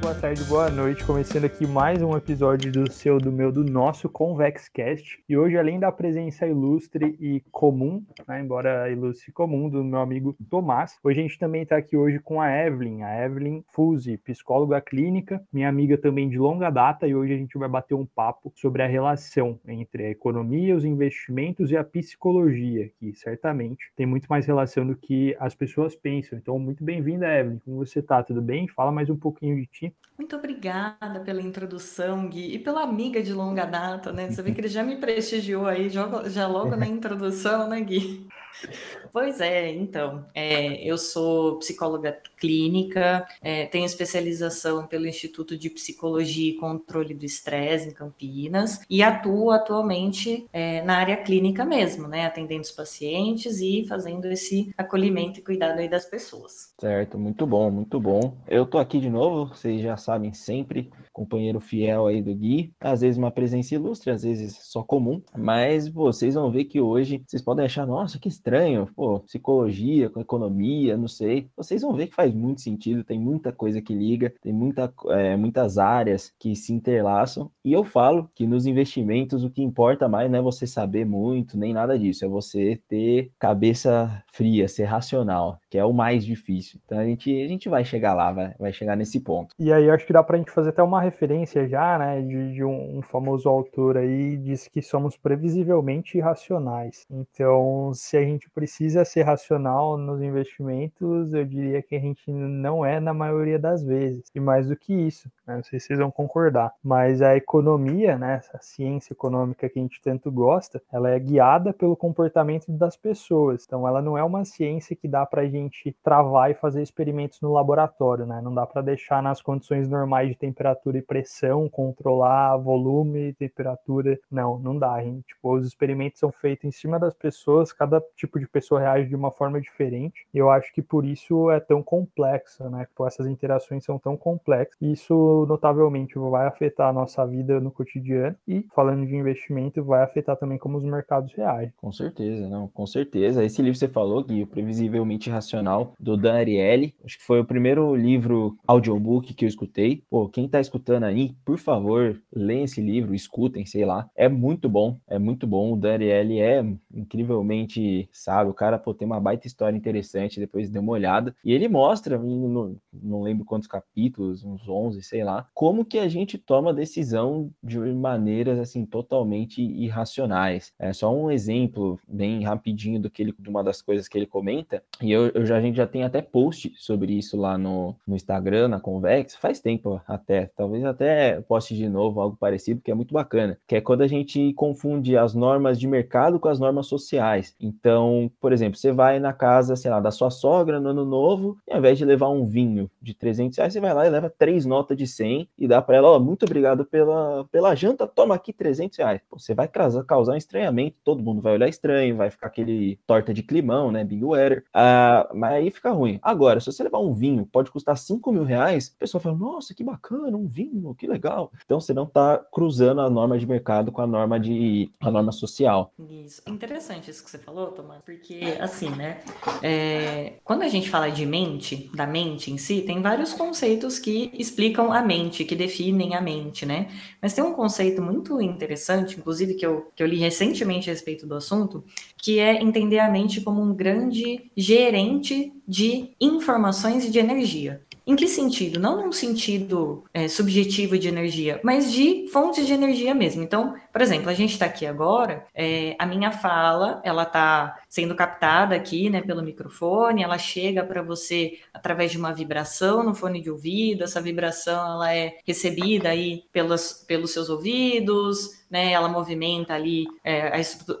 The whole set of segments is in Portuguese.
boa tarde, boa noite. Começando aqui mais um episódio do seu, do meu, do nosso ConvexCast. E hoje, além da presença ilustre e comum, né, embora ilustre e comum, do meu amigo Tomás, hoje a gente também está aqui hoje com a Evelyn, a Evelyn Fuse, psicóloga clínica, minha amiga também de longa data, e hoje a gente vai bater um papo sobre a relação entre a economia, os investimentos e a psicologia, que certamente tem muito mais relação do que as pessoas pensam. Então, muito bem-vinda, Evelyn. Como você está? Tudo bem? Fala mais um pouquinho de ti. Muito obrigada pela introdução, Gui, e pela amiga de longa data, né? Você vê que ele já me prestigiou aí, já, já logo na introdução, né, Gui? Pois é, então, é, eu sou psicóloga clínica, é, tenho especialização pelo Instituto de Psicologia e Controle do Estresse em Campinas e atuo atualmente é, na área clínica mesmo, né, atendendo os pacientes e fazendo esse acolhimento e cuidado aí das pessoas. Certo, muito bom, muito bom. Eu tô aqui de novo, vocês já sabem sempre, companheiro fiel aí do Gui, às vezes uma presença ilustre, às vezes só comum, mas vocês vão ver que hoje vocês podem achar, nossa, que estranho, pô, psicologia com economia, não sei. Vocês vão ver que faz muito sentido, tem muita coisa que liga, tem muita, é, muitas áreas que se interlaçam. E eu falo que nos investimentos o que importa mais não é você saber muito, nem nada disso, é você ter cabeça fria, ser racional, que é o mais difícil. Então a gente, a gente vai chegar lá, vai, vai chegar nesse ponto. E aí acho que dá pra gente fazer até uma referência já, né, de, de um, um famoso autor aí, diz que somos previsivelmente irracionais. Então, se a gente precisa ser racional nos investimentos, eu diria que a gente não é na maioria das vezes. E mais do que isso, né? não sei se vocês vão concordar, mas a economia, né, essa ciência econômica que a gente tanto gosta, ela é guiada pelo comportamento das pessoas. Então, ela não é uma ciência que dá para a gente travar e fazer experimentos no laboratório, né? Não dá para deixar nas condições normais de temperatura e pressão, controlar volume, temperatura. Não, não dá. Gente. Tipo, os experimentos são feitos em cima das pessoas, cada tipo tipo de pessoa reage de uma forma diferente. Eu acho que por isso é tão complexo, né? Por essas interações são tão complexas. E isso notavelmente vai afetar a nossa vida no cotidiano e falando de investimento vai afetar também como os mercados reagem. Com certeza, não, com certeza. Esse livro que você falou, Gui, o Previsivelmente Racional, do Dan Ariely, acho que foi o primeiro livro audiobook que eu escutei. Pô, quem tá escutando aí, por favor, leiam esse livro, escutem, sei lá. É muito bom, é muito bom. O Dan Ariely é incrivelmente sabe? O cara, pô, tem uma baita história interessante, depois deu uma olhada. E ele mostra, não, não lembro quantos capítulos, uns 11, sei lá, como que a gente toma decisão de maneiras, assim, totalmente irracionais. É só um exemplo bem rapidinho do que ele, de uma das coisas que ele comenta, e eu, eu já, a gente já tem até post sobre isso lá no, no Instagram, na Convex, faz tempo até, talvez até poste de novo algo parecido, que é muito bacana, que é quando a gente confunde as normas de mercado com as normas sociais. Então, por exemplo, você vai na casa, sei lá, da sua sogra no ano novo, e ao invés de levar um vinho de 300 reais, você vai lá e leva três notas de 100 e dá para ela, ó, oh, muito obrigado pela, pela janta, toma aqui 300 reais. Você vai causar, causar um estranhamento, todo mundo vai olhar estranho, vai ficar aquele torta de climão, né, Big Weather, ah, mas aí fica ruim. Agora, se você levar um vinho, pode custar 5 mil reais, a pessoa fala, nossa, que bacana, um vinho, que legal. Então, você não está cruzando a norma de mercado com a norma de a norma social. Isso. Interessante isso que você falou, Tomás porque assim, né? É, quando a gente fala de mente, da mente em si, tem vários conceitos que explicam a mente, que definem a mente, né? Mas tem um conceito muito interessante, inclusive que eu, que eu li recentemente a respeito do assunto, que é entender a mente como um grande gerente de informações e de energia. Em que sentido? Não num sentido é, subjetivo de energia, mas de fontes de energia mesmo. Então, por exemplo, a gente está aqui agora, é, a minha fala, ela está sendo captada aqui, né, pelo microfone, ela chega para você através de uma vibração no fone de ouvido, essa vibração ela é recebida aí pelos, pelos seus ouvidos, né, ela movimenta ali é,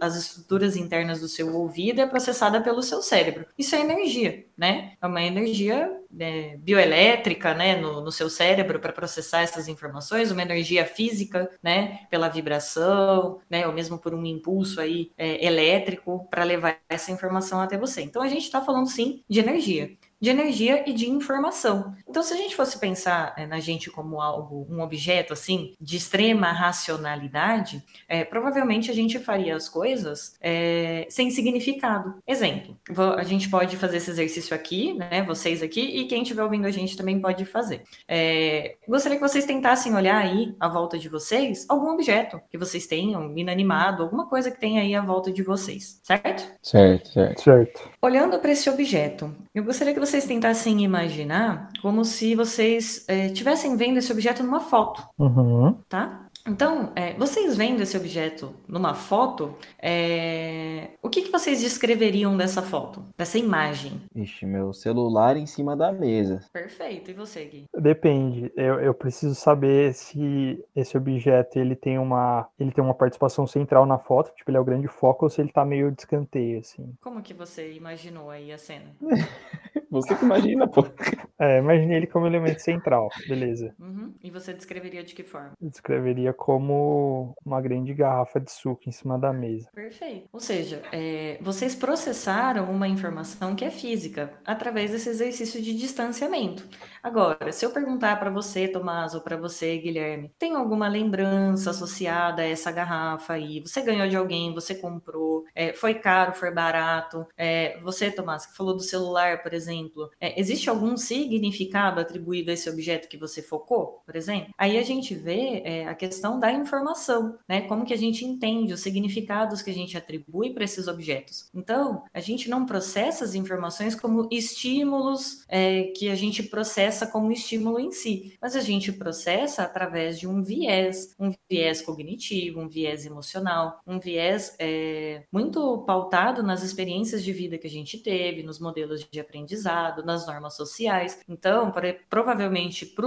as estruturas internas do seu ouvido e é processada pelo seu cérebro. Isso é energia, né? É uma energia é, bioelétrica, né, no, no seu cérebro para processar essas informações, uma energia física, né, pela vibração, né, ou mesmo por um impulso aí é, elétrico para levar essa informação até você. Então a gente está falando sim de energia. De energia e de informação. Então, se a gente fosse pensar é, na gente como algo, um objeto assim de extrema racionalidade, é, provavelmente a gente faria as coisas é, sem significado. Exemplo, a gente pode fazer esse exercício aqui, né? Vocês aqui e quem estiver ouvindo a gente também pode fazer. É, gostaria que vocês tentassem olhar aí à volta de vocês algum objeto que vocês tenham inanimado, alguma coisa que tenha aí à volta de vocês, certo? Certo, certo. Certo. Olhando para esse objeto, eu gostaria que vocês tentassem imaginar como se vocês estivessem é, vendo esse objeto numa foto, uhum. tá? Então, é, vocês vendo esse objeto numa foto, é, o que, que vocês descreveriam dessa foto, dessa imagem? Ixi, meu celular em cima da mesa. Perfeito. E você, Gui? Depende. Eu, eu preciso saber se esse objeto ele tem uma ele tem uma participação central na foto, tipo ele é o grande foco, ou se ele tá meio de escanteio, assim. Como que você imaginou aí a cena? você que imagina, pô. É, imaginei ele como elemento central, beleza. Uhum. E você descreveria de que forma? Eu descreveria como uma grande garrafa de suco em cima da mesa. Perfeito. Ou seja, é, vocês processaram uma informação que é física através desse exercício de distanciamento. Agora, se eu perguntar para você, Tomás, ou para você, Guilherme, tem alguma lembrança associada a essa garrafa aí? Você ganhou de alguém, você comprou, é, foi caro, foi barato? É, você, Tomás, que falou do celular, por exemplo, é, existe algum significado atribuído a esse objeto que você focou, por exemplo? Aí a gente vê é, a questão da informação, né? Como que a gente entende os significados que a gente atribui para esses objetos. Então, a gente não processa as informações como estímulos é, que a gente processa como estímulo em si, mas a gente processa através de um viés, um viés cognitivo, um viés emocional, um viés é, muito pautado nas experiências de vida que a gente teve, nos modelos de aprendizado, nas normas sociais. Então, provavelmente para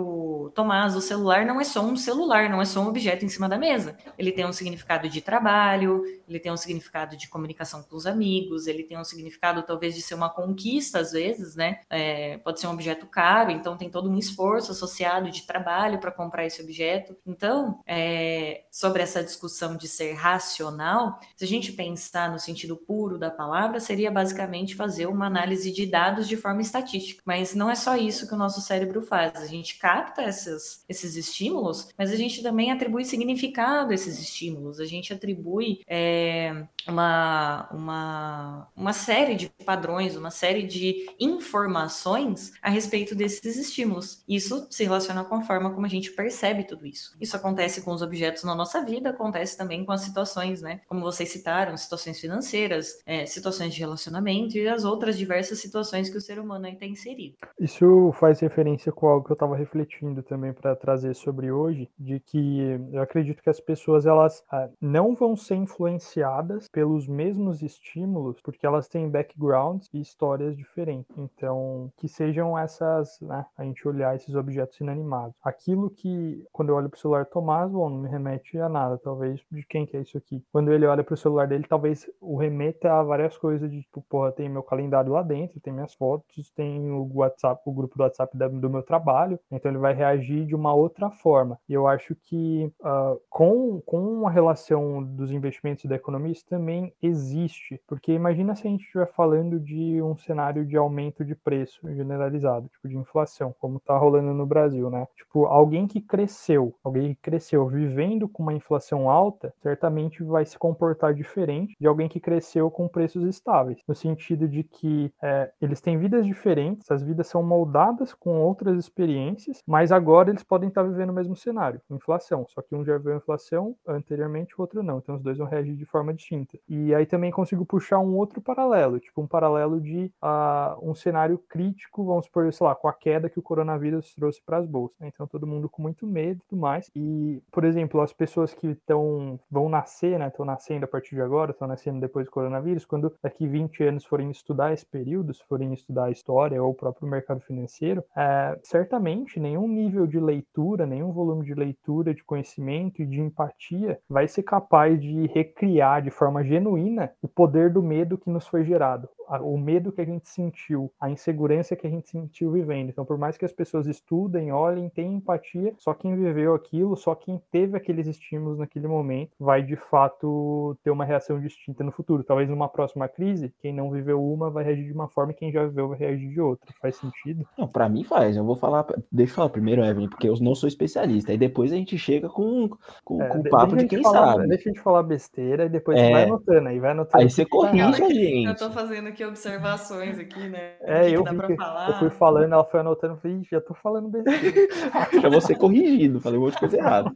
o Tomás, o celular não é só um celular, não é só um objeto em cima da mesa. Ele tem um significado de trabalho, ele tem um significado de comunicação com os amigos, ele tem um significado talvez de ser uma conquista às vezes, né? É, pode ser um objeto caro, então tem todo um esforço associado de trabalho para comprar esse objeto. Então, é, sobre essa discussão de ser racional, se a gente pensar no sentido puro da palavra, seria basicamente fazer uma análise de dados de forma estatística. Mas não é só isso que o nosso cérebro faz. A gente capta essas, esses estímulos, mas a gente também atribui significado a esses estímulos, a gente atribui é, uma, uma, uma série de padrões, uma série de informações a respeito desses estímulos. Isso se relaciona com a forma como a gente percebe tudo isso. Isso acontece com os objetos na nossa vida, acontece também com as situações, né? Como vocês citaram, situações financeiras, é, situações de relacionamento e as outras diversas situações que o ser humano aí está inserido. Isso faz referência com algo que eu estava refletindo também para trazer sobre hoje, de que eu acredito que as pessoas elas ah, não vão ser influenciadas pelos mesmos estímulos, porque elas têm backgrounds e histórias diferentes. Então, que sejam essas, né, a gente olhar esses objetos inanimados. Aquilo que, quando eu olho para o celular Tomás, bom, não me remete a nada, talvez de quem que é isso aqui. Quando ele olha para o celular dele, talvez o remeta a várias coisas de tipo, porra, tem meu calendário lá dentro, tem minhas fotos, tem o WhatsApp, o grupo do WhatsApp do meu trabalho, então ele vai reagir de uma outra forma. E eu acho que uh, com, com a relação dos investimentos da economia, isso também existe. Porque imagina se a gente estiver falando de um cenário de aumento de preço generalizado, tipo de inflação, como está rolando no Brasil, né? Tipo, alguém que cresceu, alguém que cresceu vivendo com uma inflação alta, certamente vai se comportar diferente de alguém que cresceu com preços estáveis, no sentido de que é, eles têm vidas diferentes, as vidas são moldadas com outras experiências, mas agora eles podem estar vivendo o mesmo cenário, inflação, só que um já viu inflação anteriormente, o outro não, então os dois vão reagir de forma distinta. E aí também consigo puxar um outro paralelo, tipo um paralelo de uh, um cenário crítico, vamos supor, sei lá, com a queda que o coronavírus trouxe para as bolsas. Né? Então todo mundo com muito medo e tudo mais. E, por exemplo, as pessoas que estão vão nascer, né, estão nascendo a partir de agora, estão nascendo depois do coronavírus, quando daqui 20 anos forem estudar esse período, forem estudar história ou o próprio mercado financeiro, é, certamente nenhum nível de leitura, nenhum volume de leitura, de conhecimento e de empatia vai ser capaz de recriar de forma genuína o poder do medo que nos foi gerado o medo que a gente sentiu, a insegurança que a gente sentiu vivendo. Então, por mais que as pessoas estudem, olhem, tenham empatia, só quem viveu aquilo, só quem teve aqueles estímulos naquele momento, vai de fato ter uma reação distinta no futuro. Talvez numa próxima crise, quem não viveu uma vai reagir de uma forma que quem já viveu vai reagir de outra. Faz sentido? Não, pra mim faz. Eu vou falar. Deixa eu falar primeiro, Evelyn, porque eu não sou especialista. Aí depois a gente chega com, com, É, com o papo de a gente quem falar- sabe. Deixa de falar besteira e depois É. você vai anotando aí, vai anotando. Aí você tá corrige a Eu gente. tô fazendo aqui observações aqui, né? O É, que que eu dá vi pra que falar. eu fui falando, ela foi anotando, eu falei, "Ih, já tô falando besteira. Já vou ser corrigido, falei um monte de coisa errada.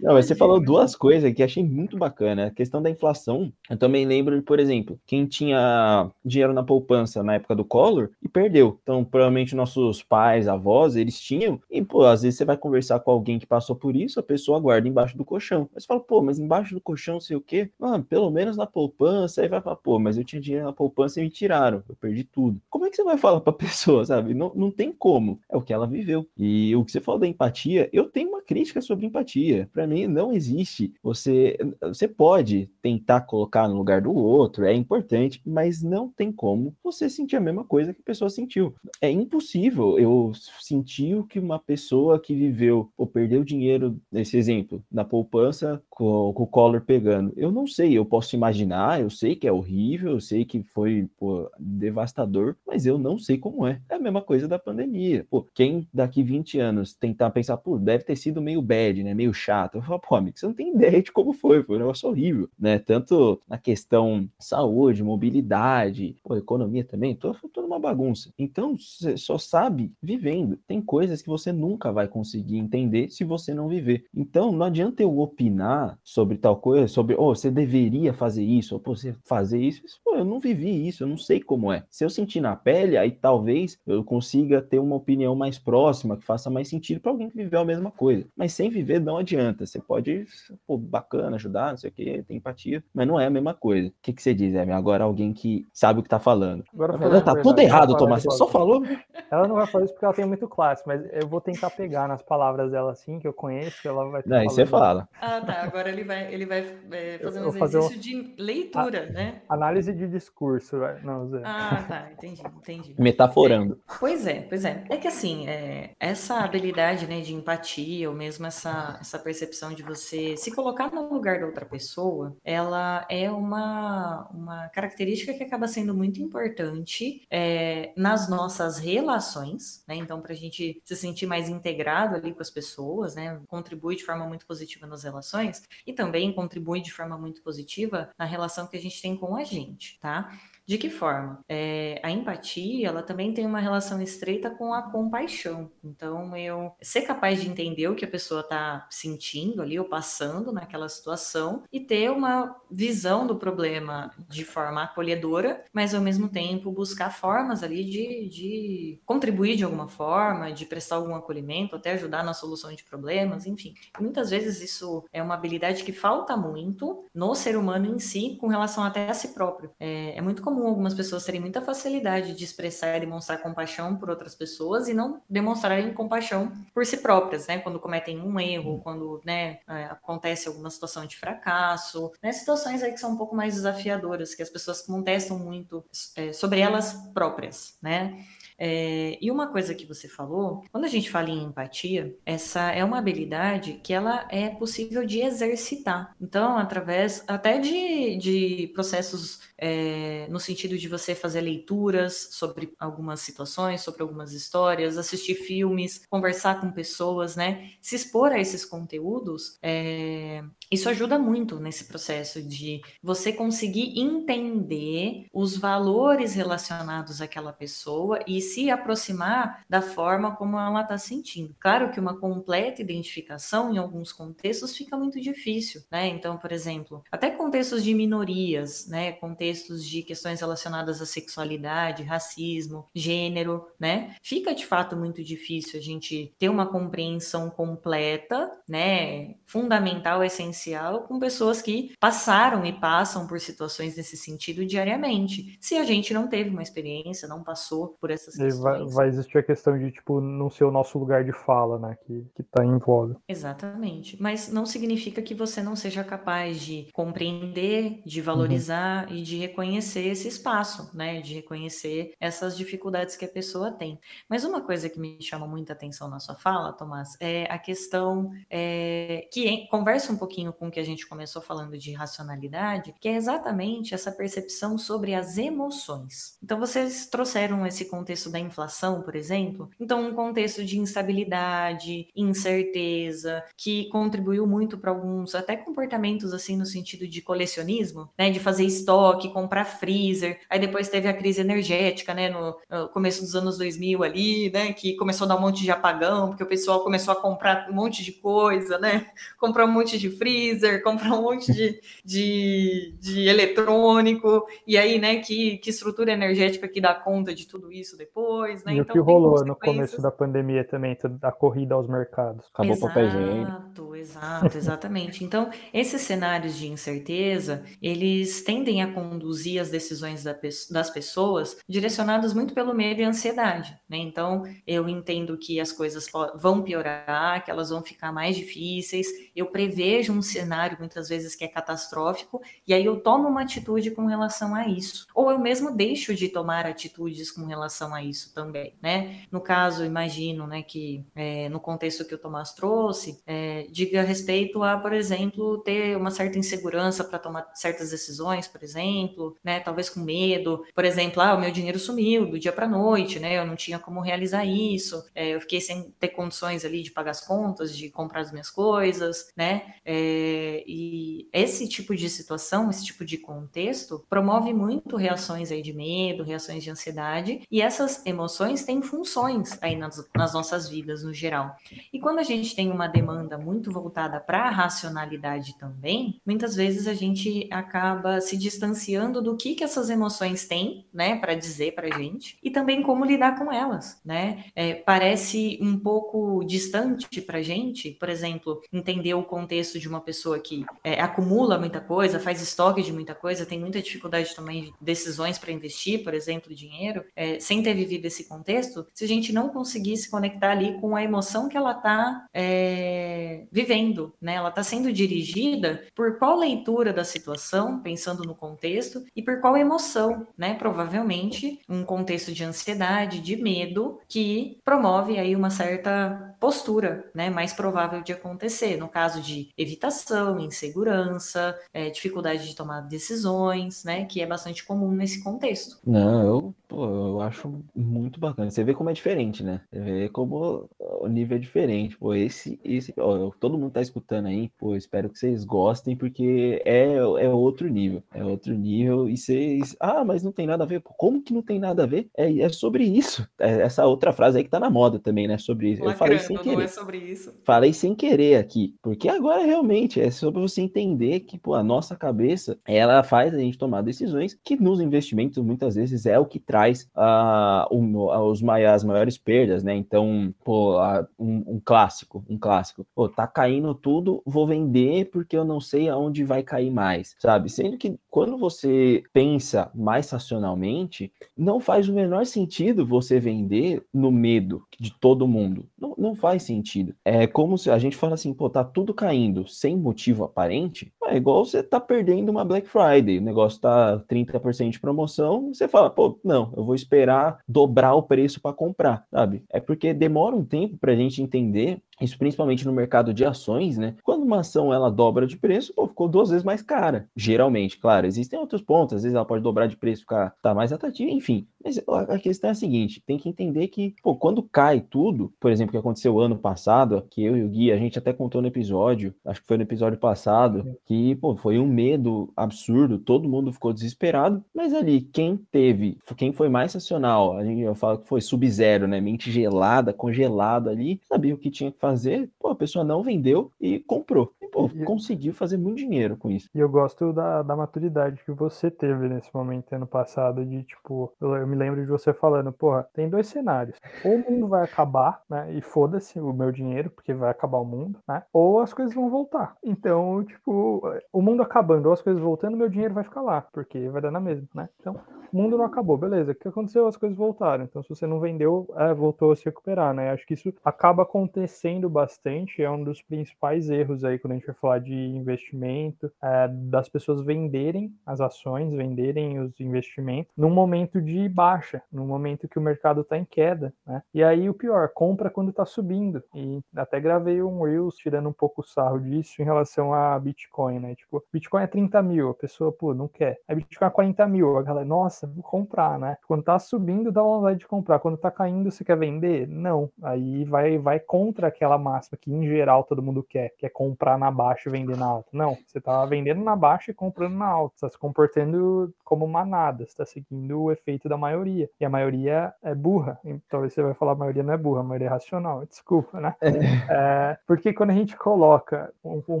Não, mas você falou duas coisas que achei muito bacana. A questão da inflação, eu também lembro por exemplo, quem tinha dinheiro na poupança na época do Collor e perdeu. Então, provavelmente nossos pais, avós, eles tinham. E, pô, às vezes você vai conversar com alguém que passou por isso, a pessoa guarda embaixo do colchão. Mas fala, pô, mas embaixo do colchão, sei o quê? Mano, pelo menos na poupança. Aí vai falar, pô, mas eu tinha dinheiro na poupança e me tiraram. Eu perdi tudo. Como é que você vai falar pra pessoa, sabe? Não, não tem como. É o que ela viveu. E o que você falou da empatia, eu tenho uma crítica sobre empatia. Pra mim, não existe. Você, você pode tentar colocar no lugar do outro, é importante, mas não tem como você sentir a mesma coisa que a pessoa sentiu. É impossível eu sentir o que uma pessoa que viveu ou perdeu dinheiro, nesse exemplo, na poupança com, com o Collor pegando. Eu não sei, eu posso imaginar, eu sei que é horrível, eu sei que foi pô, devastador, mas eu não sei como é. É a mesma coisa da pandemia. Pô, quem daqui 20 anos tentar pensar, pô, deve ter sido meio bad, né? Meio chato. Eu falo, pô, amigo, você não tem ideia de como foi, foi um negócio horrível, né? Tanto na questão saúde, mobilidade, pô, economia também, tô, tô numa bagunça. Então, você só sabe vivendo. Tem coisas que você nunca vai conseguir entender se você não viver. Então, não adianta eu opinar sobre tal coisa, sobre, oh, você deveria fazer isso, ou pô, você fazer isso. Pô, eu não vivi isso, eu não sei como é. Se eu sentir na pele, aí talvez eu consiga ter uma opinião mais próxima, que faça mais sentido para alguém que viveu a mesma coisa. Mas sem viver não adianta. Você pode, pô, bacana, ajudar, não sei o que, tem empatia, mas não é a mesma coisa. O que, que você diz, Evelyn? Agora alguém que sabe o que tá falando. Agora Tá, a tá tudo errado, Tomás. Você só falou. Ela não vai fazer isso porque ela tem muito classe, mas eu vou tentar pegar nas palavras dela assim, que eu conheço, ela vai Não, aí você fala. Ah, tá. Agora ele vai, ele vai é, fazer um fazer um- exercício de leitura, né? Análise de discurso, vai. não, Zé. Ah, tá. Entendi, entendi. Metaforando. Pois é, pois é. É que assim, é, essa habilidade né, de empatia, ou mesmo essa, essa percepção de você se colocar no lugar da outra pessoa, ela é uma, uma característica que acaba sendo muito importante é, nas nossas relações, né? Então, para a gente se sentir mais integrado ali com as pessoas, né? Contribui de forma muito positiva nas relações e também contribui de forma muito positiva na relação que a gente tem com a gente, tá? De que forma? É, a empatia, ela também tem uma relação estreita com a compaixão. Então, eu ser capaz de entender o que a pessoa está sentindo ali ou passando naquela situação e ter uma visão do problema de forma acolhedora, mas ao mesmo tempo buscar formas ali de, de contribuir de alguma forma, de prestar algum acolhimento, até ajudar na solução de problemas, enfim. Muitas vezes isso é uma habilidade que falta muito no ser humano em si, com relação até a si próprio. É, é muito comum algumas pessoas terem muita facilidade de expressar e demonstrar compaixão por outras pessoas e não demonstrarem compaixão por si próprias, né? Quando cometem um erro, quando né, é, acontece alguma situação de fracasso, né? Situações aí que são um pouco mais desafiadoras, que as pessoas contestam muito é, sobre elas próprias, né? É, e uma coisa que você falou, quando a gente fala em empatia, essa é uma habilidade que ela é possível de exercitar. Então, através até de, de processos é, no sentido de você fazer leituras sobre algumas situações, sobre algumas histórias, assistir filmes, conversar com pessoas, né? Se expor a esses conteúdos, é, isso ajuda muito nesse processo de você conseguir entender os valores relacionados àquela pessoa e se aproximar da forma como ela está sentindo. Claro que uma completa identificação em alguns contextos fica muito difícil, né? Então, por exemplo, até contextos de minorias, né? Contextos de questões relacionadas à sexualidade, racismo, gênero, né? Fica de fato muito difícil a gente ter uma compreensão completa, né? Fundamental, essencial, com pessoas que passaram e passam por situações nesse sentido diariamente. Se a gente não teve uma experiência, não passou por essas E vai, questões. vai existir a questão de, tipo, não ser o nosso lugar de fala, né? Que, que tá em voga. Exatamente. Mas não significa que você não seja capaz de compreender, de valorizar e de reconhecer esse espaço, né? De reconhecer essas dificuldades que a pessoa tem. Mas uma coisa que me chama muita atenção na sua fala, Tomás, é a questão é, que conversa um pouquinho com o que a gente começou falando de racionalidade, que é exatamente essa percepção sobre as emoções. Então, vocês trouxeram esse contexto da inflação, por exemplo. Então, um contexto de instabilidade, incerteza, que contribuiu muito para alguns até comportamentos assim no sentido de colecionismo, né, de fazer estoque, comprar freezer. Aí depois teve a crise energética, né, no, no começo dos anos 2000 ali, né, que começou a dar um monte de apagão, porque o pessoal começou a comprar um monte de coisa, né? Comprar um monte de freezer, comprar um monte de, de, de eletrônico, e aí, né, que, que estrutura energética que dá conta de tudo isso depois, né? E então, o que rolou no começo da pandemia também, da corrida aos mercados. Acabou o papel higiênico. Exato, exatamente. Então, esses cenários de incerteza, eles tendem a conduzir as decisões das pessoas direcionadas muito pelo medo e ansiedade, né? Então, eu entendo que as coisas vão piorar, que elas vão ficar mais difíceis. Eu prevejo um cenário muitas vezes que é catastrófico e aí eu tomo uma atitude com relação a isso. Ou eu mesmo deixo de tomar atitudes com relação a isso também, né? No caso, imagino, né, que é, no contexto que o Tomás trouxe, é, diga respeito a, por exemplo, ter uma certa insegurança para tomar certas decisões, por exemplo, né? Talvez com medo, por exemplo, ah, o meu dinheiro sumiu do dia para noite, né? Eu não tinha como realizar isso, é, eu fiquei sem ter condições ali de pagar as contas, de comprar as minhas coisas, né? É, e esse tipo de situação, esse tipo de contexto, promove muito reações aí de medo, reações de ansiedade, e essas emoções têm funções aí nas, nas nossas vidas no geral. E quando a gente tem uma demanda muito voltada para a racionalidade também, muitas vezes a gente acaba se distanciando do que, que essas emoções têm, né, para dizer para gente, e também como lidar com elas, né? É, parece um pouco distante para gente, por exemplo, entender o contexto de uma pessoa que é, acumula muita coisa, faz estoque de muita coisa, tem muita dificuldade também de decisões para investir, por exemplo, dinheiro, é, sem ter vivido esse contexto, se a gente não conseguir se conectar ali com a emoção que ela está é, vivendo, né? Ela está sendo dirigida por qual leitura da situação, pensando no contexto, e por qual emoção, né? Provavelmente um contexto de ansiedade, de medo, que promove aí uma certa postura, né? Mais provável de acontecer. No caso de evitação, insegurança, é, dificuldade de tomar decisões, né? Que é bastante comum nesse contexto. Não, eu, pô, eu acho muito bacana. Você vê como é diferente, né? Você vê como o nível é diferente. Pô, esse, esse, ó, todo mundo tá escutando aí, pô, espero que vocês gostem, porque é, é outro nível. É outro nível. E vocês. Ah, mas não tem nada a ver. Pô, como que não tem nada a ver? É, é sobre isso. É essa outra frase aí que tá na moda também, né? Sobre isso. Eu falei sem querer. É sobre isso. Falei sem querer aqui. Porque agora realmente é sobre você entender que, pô, a nossa cabeça, ela faz a gente tomar decisões que nos investimentos muitas vezes é o que traz uh, um, os, as maiores perdas, né? Então, pô, uh, um, um, clássico, um clássico. Pô, tá caindo tudo, vou vender porque eu não sei aonde vai cair mais, sabe? Sendo que quando você pensa mais racionalmente, não faz o menor sentido você vender no medo de todo mundo. Não, não faz sentido. É como se a gente fala assim, pô, tá tudo caindo sem motivo aparente. É igual você tá perdendo uma Black Friday, o negócio tá 30% de promoção, você fala, pô, não, eu vou esperar dobrar o preço para comprar, sabe? É porque demora um tempo pra gente entender isso principalmente no mercado de ações, né? Quando uma ação ela dobra de preço, pô, ficou duas vezes mais cara. Geralmente, claro, existem outros pontos, às vezes ela pode dobrar de preço, ficar tá mais atrativa, enfim. Mas a questão é a seguinte, tem que entender que, pô, quando cai tudo, por exemplo, o que aconteceu ano passado, que eu e o Gui, a gente até contou no episódio, acho que foi no episódio passado, que, pô, foi um medo absurdo, todo mundo ficou desesperado, mas ali, quem teve, quem foi mais racional, a gente, eu falo que foi sub-zero, né, mente gelada, congelada ali, sabia o que tinha que fazer fazer, pô, a pessoa não vendeu e comprou. E, pô, e, conseguiu fazer muito dinheiro com isso. E eu gosto da, da maturidade que você teve nesse momento ano passado, de tipo, eu, eu me lembro de você falando, porra, tem dois cenários. Ou o mundo vai acabar, né? E foda-se o meu dinheiro, porque vai acabar o mundo, né? Ou as coisas vão voltar. Então, tipo, o mundo acabando ou as coisas voltando, meu dinheiro vai ficar lá, porque vai dar na mesma, né? Então, o mundo não acabou, beleza. O que aconteceu? As coisas voltaram. Então, se você não vendeu, é, voltou a se recuperar, né? Acho que isso acaba acontecendo bastante, é um dos principais erros aí quando a gente vai falar de investimento, é, das pessoas venderem as ações, venderem os investimentos num momento de baixa, num momento que o mercado está em queda, né? E aí o pior, compra quando está subindo. E até gravei um Reels tirando um pouco o sarro disso em relação a Bitcoin, né? Tipo, Bitcoin é 30 mil, a pessoa, pô, não quer. Aí Bitcoin é 40 mil, a galera, nossa, vou comprar, né? Quando tá subindo, dá vontade de comprar. Quando tá caindo, você quer vender? Não. Aí vai, vai contra aquela máxima que, em geral, todo mundo quer, que é comprar na baixa e vender na alta. Não, você tá vendendo na baixa e comprando na alta. Você tá se comportando como manada, você tá seguindo o efeito da maioria. E a maioria é burra. Talvez você vai falar a maioria não é burra, a maioria é racional. Desculpa, né? É. É, porque quando a gente coloca um, um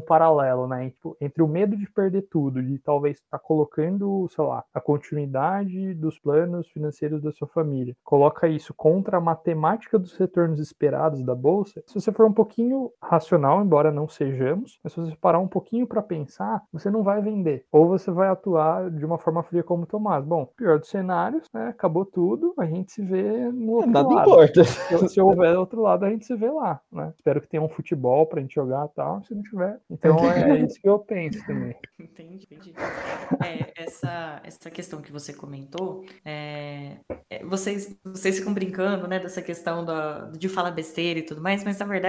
paralelo, né, tipo, entre o medo de perder tudo, de talvez estar tá colocando, sei lá, a continuidade dos planos financeiros da sua família, coloca isso contra a matemática dos retornos esperados da bolsa, se você for um pouquinho racional, embora não sejamos, mas se você parar um pouquinho para pensar, você não vai vender. Ou você vai atuar de uma forma fria como o Tomás. Bom, pior dos cenários, né? Acabou tudo, a gente se vê no outro Nada lado. importa. Se, se houver outro lado, a gente se vê lá, né? Espero que tenha um futebol pra gente jogar e tal. Se não tiver, então é isso que eu penso também. Entendi, entendi. É, essa, essa questão que você comentou, é, é, vocês, vocês ficam brincando, né, dessa questão da, de falar besteira e tudo mais, mas na verdade,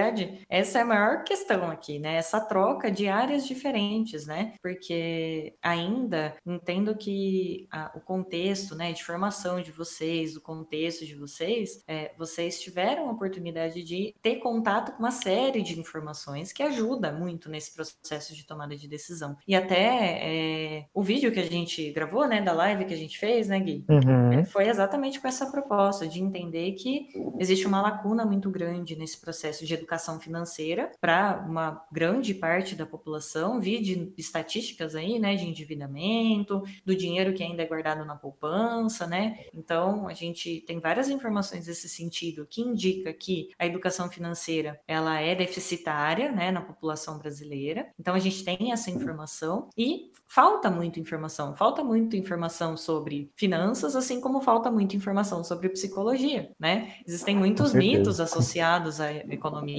essa é a maior questão aqui, né? Essa troca de áreas diferentes, né? Porque ainda entendo que a, o contexto, né, de formação de vocês, o contexto de vocês, é, vocês tiveram a oportunidade de ter contato com uma série de informações que ajuda muito nesse processo de tomada de decisão. E até é, o vídeo que a gente gravou, né, da live que a gente fez, né, Gui, Uhum. foi exatamente com essa proposta de entender que existe uma lacuna muito grande nesse processo de educação financeira para uma grande parte da população, vi de estatísticas aí, né, de endividamento, do dinheiro que ainda é guardado na poupança, né? Então, a gente tem várias informações nesse sentido que indica que a educação financeira, ela é deficitária, né, na população brasileira. Então, a gente tem essa informação e falta muita informação, falta muita informação sobre finanças, assim como falta muita informação sobre psicologia, né? Existem muitos mitos associados à economia,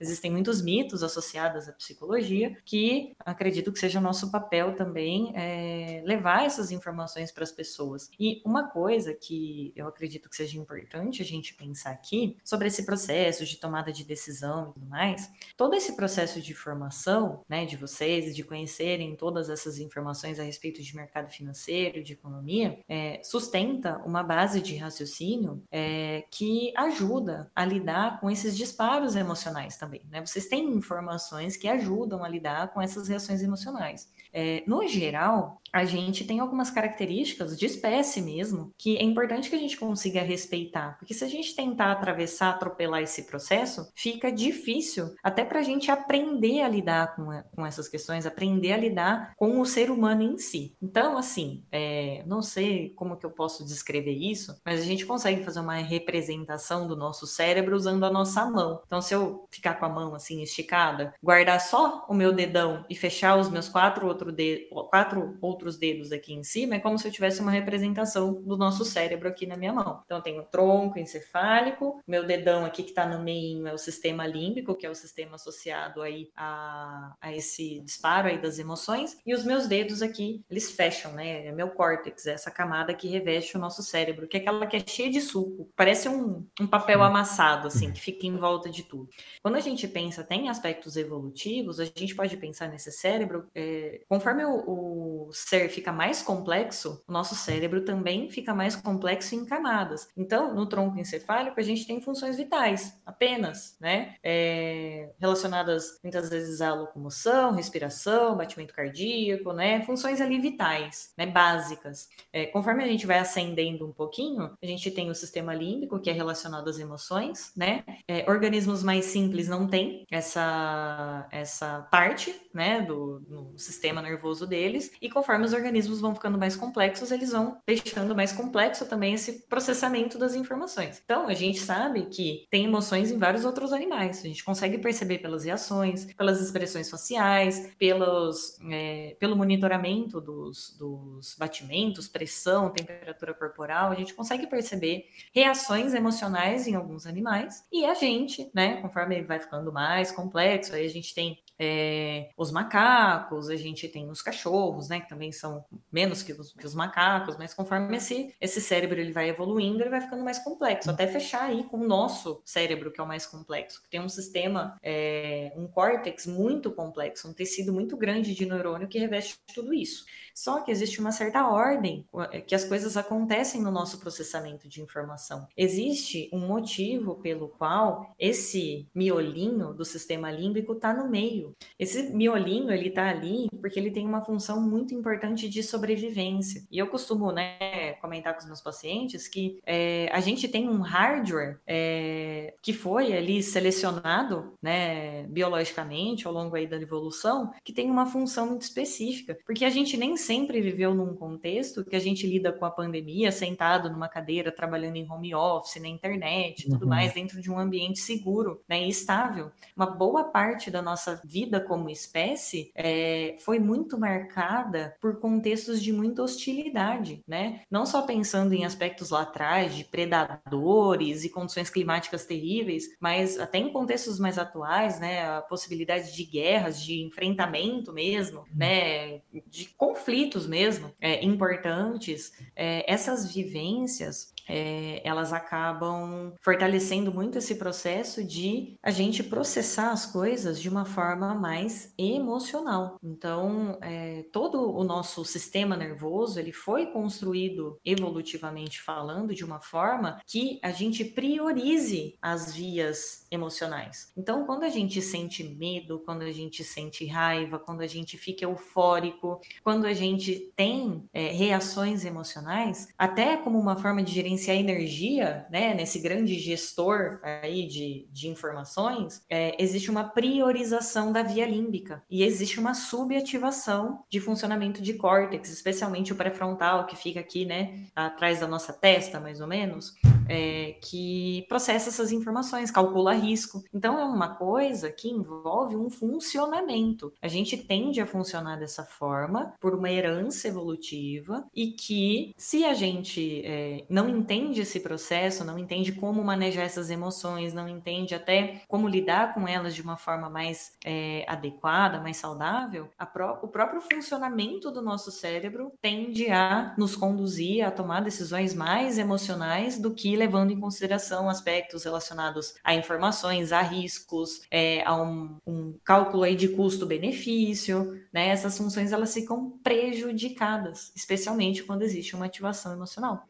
existem muitos mitos associados à psicologia, que acredito que seja nosso papel também é, levar essas informações para as pessoas. E uma coisa que eu acredito que seja importante a gente pensar aqui sobre esse processo de tomada de decisão e tudo mais, todo esse processo de formação, né, de vocês, de conhecerem todas essas informações a respeito de mercado financeiro, de economia, é, sustenta uma base de raciocínio é, que ajuda a lidar com esses disparos emocionais também. Né? Vocês têm informações que ajudam a lidar com essas reações emocionais. É, no geral, a gente tem algumas características de espécie mesmo que é importante que a gente consiga respeitar, porque se a gente tentar atravessar, atropelar esse processo, fica difícil até para a gente aprender a lidar com, com essas questões, aprender a lidar com o ser humano em si. Então, assim, é, não sei como que eu posso descrever isso, mas a gente consegue fazer uma representação do nosso cérebro usando a nossa mão. Então, se eu ficar com a mão assim esticada, guardar só o meu dedão e fechar os meus quatro, outro de, quatro outros dedos aqui em cima, é como se eu tivesse uma representação do nosso cérebro aqui na minha mão. Então, eu tenho o tronco encefálico, meu dedão aqui que está no meio é o sistema límbico, que é o sistema associado aí a, a esse disparo aí das emoções, e os meus dedos aqui, eles fecham, né? É meu córtex, é essa camada que reveste o nosso cérebro, que é aquela que é cheia de suco, parece um, um papel amassado, assim, que fica em volta de tudo. Quando a gente pensa até em aspectos evolutivos, a gente pode pensar nesse cérebro, é, conforme o, o ser fica mais complexo, o nosso cérebro também fica mais complexo em camadas. Então, no tronco encefálico, a gente tem funções vitais, apenas, né? É, relacionadas muitas vezes à locomoção, respiração, batimento cardíaco, né? Funções ali vitais, né? Básicas. É, conforme a gente vai ascendendo um pouquinho, a gente tem o sistema límbico, que é relacionado às emoções, né? É, organismos mais simples não têm essa, essa parte, né? Do, do sistema nervoso deles, e conforme os organismos vão ficando mais complexos, eles vão deixando mais complexo também esse processamento das informações. Então, a gente sabe que tem emoções em vários outros animais. A gente consegue perceber pelas reações, pelas expressões faciais, pelos, é, pelo monitoramento dos, dos batimentos, pressão temperatura corporal, a gente consegue perceber reações emocionais em alguns animais e a gente, né, conforme vai ficando mais complexo, aí a gente tem é, os macacos, a gente tem os cachorros, né, que também são menos que os, que os, macacos, mas conforme esse, esse cérebro ele vai evoluindo, ele vai ficando mais complexo, até fechar aí com o nosso cérebro, que é o mais complexo, que tem um sistema, é, um córtex muito complexo, um tecido muito grande de neurônio que reveste tudo isso. Só que existe uma certa ordem é, que as coisas acontecem no nosso processamento de informação. Existe um motivo pelo qual esse miolinho do sistema límbico está no meio. Esse miolinho ele está ali porque ele tem uma função muito importante de sobrevivência. E eu costumo, né, comentar com os meus pacientes que é, a gente tem um hardware é, que foi ali selecionado, né, biologicamente ao longo aí da evolução, que tem uma função muito específica, porque a gente nem sempre viveu num contexto que a gente lida com a pandemia sentado numa cadeira, trabalhando em home office, na internet, tudo uhum. mais, dentro de um ambiente seguro né, e estável. Uma boa parte da nossa vida como espécie é, foi muito marcada por contextos de muita hostilidade, né? Não só pensando em aspectos lá atrás de predadores e condições climáticas terríveis, mas até em contextos mais atuais, né? A possibilidade de guerras, de enfrentamento mesmo, né? De conflitos conflitos mesmo é, importantes, é, essas vivências é, elas acabam fortalecendo muito esse processo de a gente processar as coisas de uma forma mais emocional. Então, é, todo o nosso sistema nervoso ele foi construído evolutivamente falando de uma forma que a gente priorize as vias emocionais. Então, quando a gente sente medo, quando a gente sente raiva, quando a gente fica eufórico, quando a gente tem é, reações emocionais, até como uma forma de gerenciar gerenciar energia, né, nesse grande gestor aí de, de informações, é, existe uma priorização da via límbica e existe uma subativação de funcionamento de córtex, especialmente o pré-frontal, que fica aqui, né, atrás da nossa testa, mais ou menos, é, que processa essas informações, calcula risco. Então, é uma coisa que envolve um funcionamento. A gente tende a funcionar dessa forma por uma herança evolutiva e que, se a gente é, não entende esse processo, não entende como manejar essas emoções, não entende até como lidar com elas de uma forma mais é, adequada, mais saudável, pró o próprio funcionamento do nosso cérebro tende a nos conduzir a tomar decisões mais emocionais do que levando em consideração aspectos relacionados a informações, a riscos, é, a um, um cálculo aí de custo-benefício, né? Essas funções elas ficam prejudicadas, especialmente quando existe uma ativação emocional.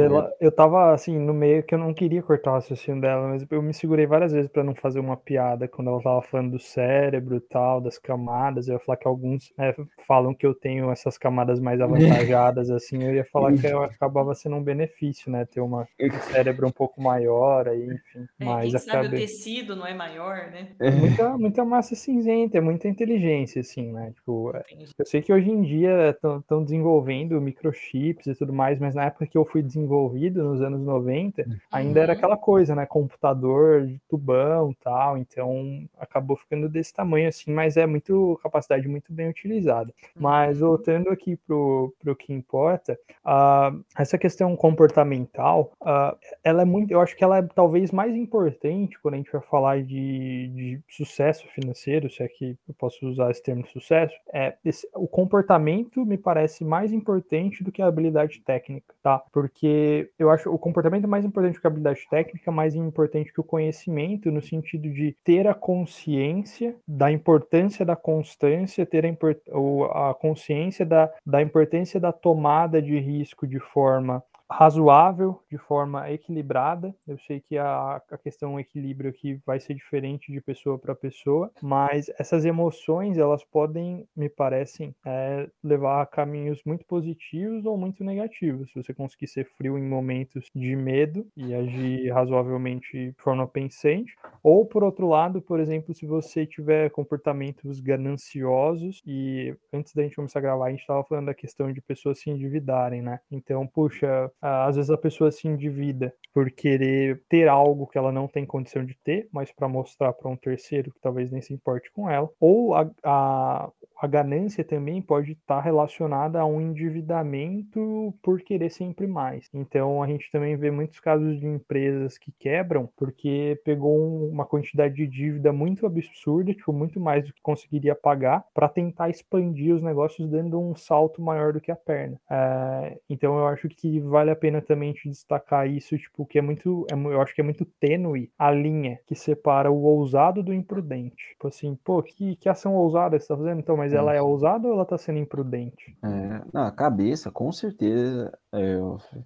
Ela, eu tava assim, no meio que eu não queria cortar o raciocínio dela, mas eu me segurei várias vezes para não fazer uma piada quando ela tava falando do cérebro e tal, das camadas. Eu ia falar que alguns né, falam que eu tenho essas camadas mais avantajadas, assim, eu ia falar que eu acabava sendo um benefício, né? Ter uma, um cérebro um pouco maior, aí, enfim. É, mas quem sabe o tecido não é maior, né? É muita, muita massa cinzenta, é muita inteligência, assim, né? Tipo, é, eu sei que hoje em dia estão desenvolvendo microchips e tudo mais, mas na época que eu fui desenvolvido, nos anos 90, uhum. ainda era aquela coisa, né? Computador de tubão tal, então acabou ficando desse tamanho, assim, mas é muito capacidade muito bem utilizada. Mas uhum. voltando aqui pro, pro que importa, uh, essa questão comportamental, uh, ela é muito, eu acho que ela é talvez mais importante quando a gente vai falar de, de sucesso financeiro, se é que eu posso usar esse termo sucesso, é esse, o comportamento me parece mais importante do que a habilidade técnica, tá? Porque eu acho o comportamento mais importante que a habilidade técnica, mais importante que o conhecimento, no sentido de ter a consciência da importância da constância, ter a, import, a consciência da, da importância da tomada de risco de forma razoável, de forma equilibrada. Eu sei que a, a questão equilíbrio aqui vai ser diferente de pessoa para pessoa, mas essas emoções elas podem, me parecem, é, levar a caminhos muito positivos ou muito negativos. Se você conseguir ser frio em momentos de medo e agir razoavelmente de forma pensante, ou por outro lado, por exemplo, se você tiver comportamentos gananciosos e antes da gente começar a gravar a gente estava falando da questão de pessoas se endividarem, né? Então, puxa, às vezes a pessoa se endivida por querer ter algo que ela não tem condição de ter, mas para mostrar para um terceiro que talvez nem se importe com ela, ou a, a a ganância também pode estar relacionada a um endividamento por querer sempre mais. Então a gente também vê muitos casos de empresas que quebram porque pegou uma quantidade de dívida muito absurda, tipo, muito mais do que conseguiria pagar, para tentar expandir os negócios dando um salto maior do que a perna. É, então eu acho que vale a pena também te destacar isso, tipo, que é muito, é, eu acho que é muito tênue a linha que separa o ousado do imprudente. Tipo assim, pô, que, que ação ousada você tá fazendo? Então, mas ela é ousada ou ela tá sendo imprudente? É, não, a cabeça, com certeza, é,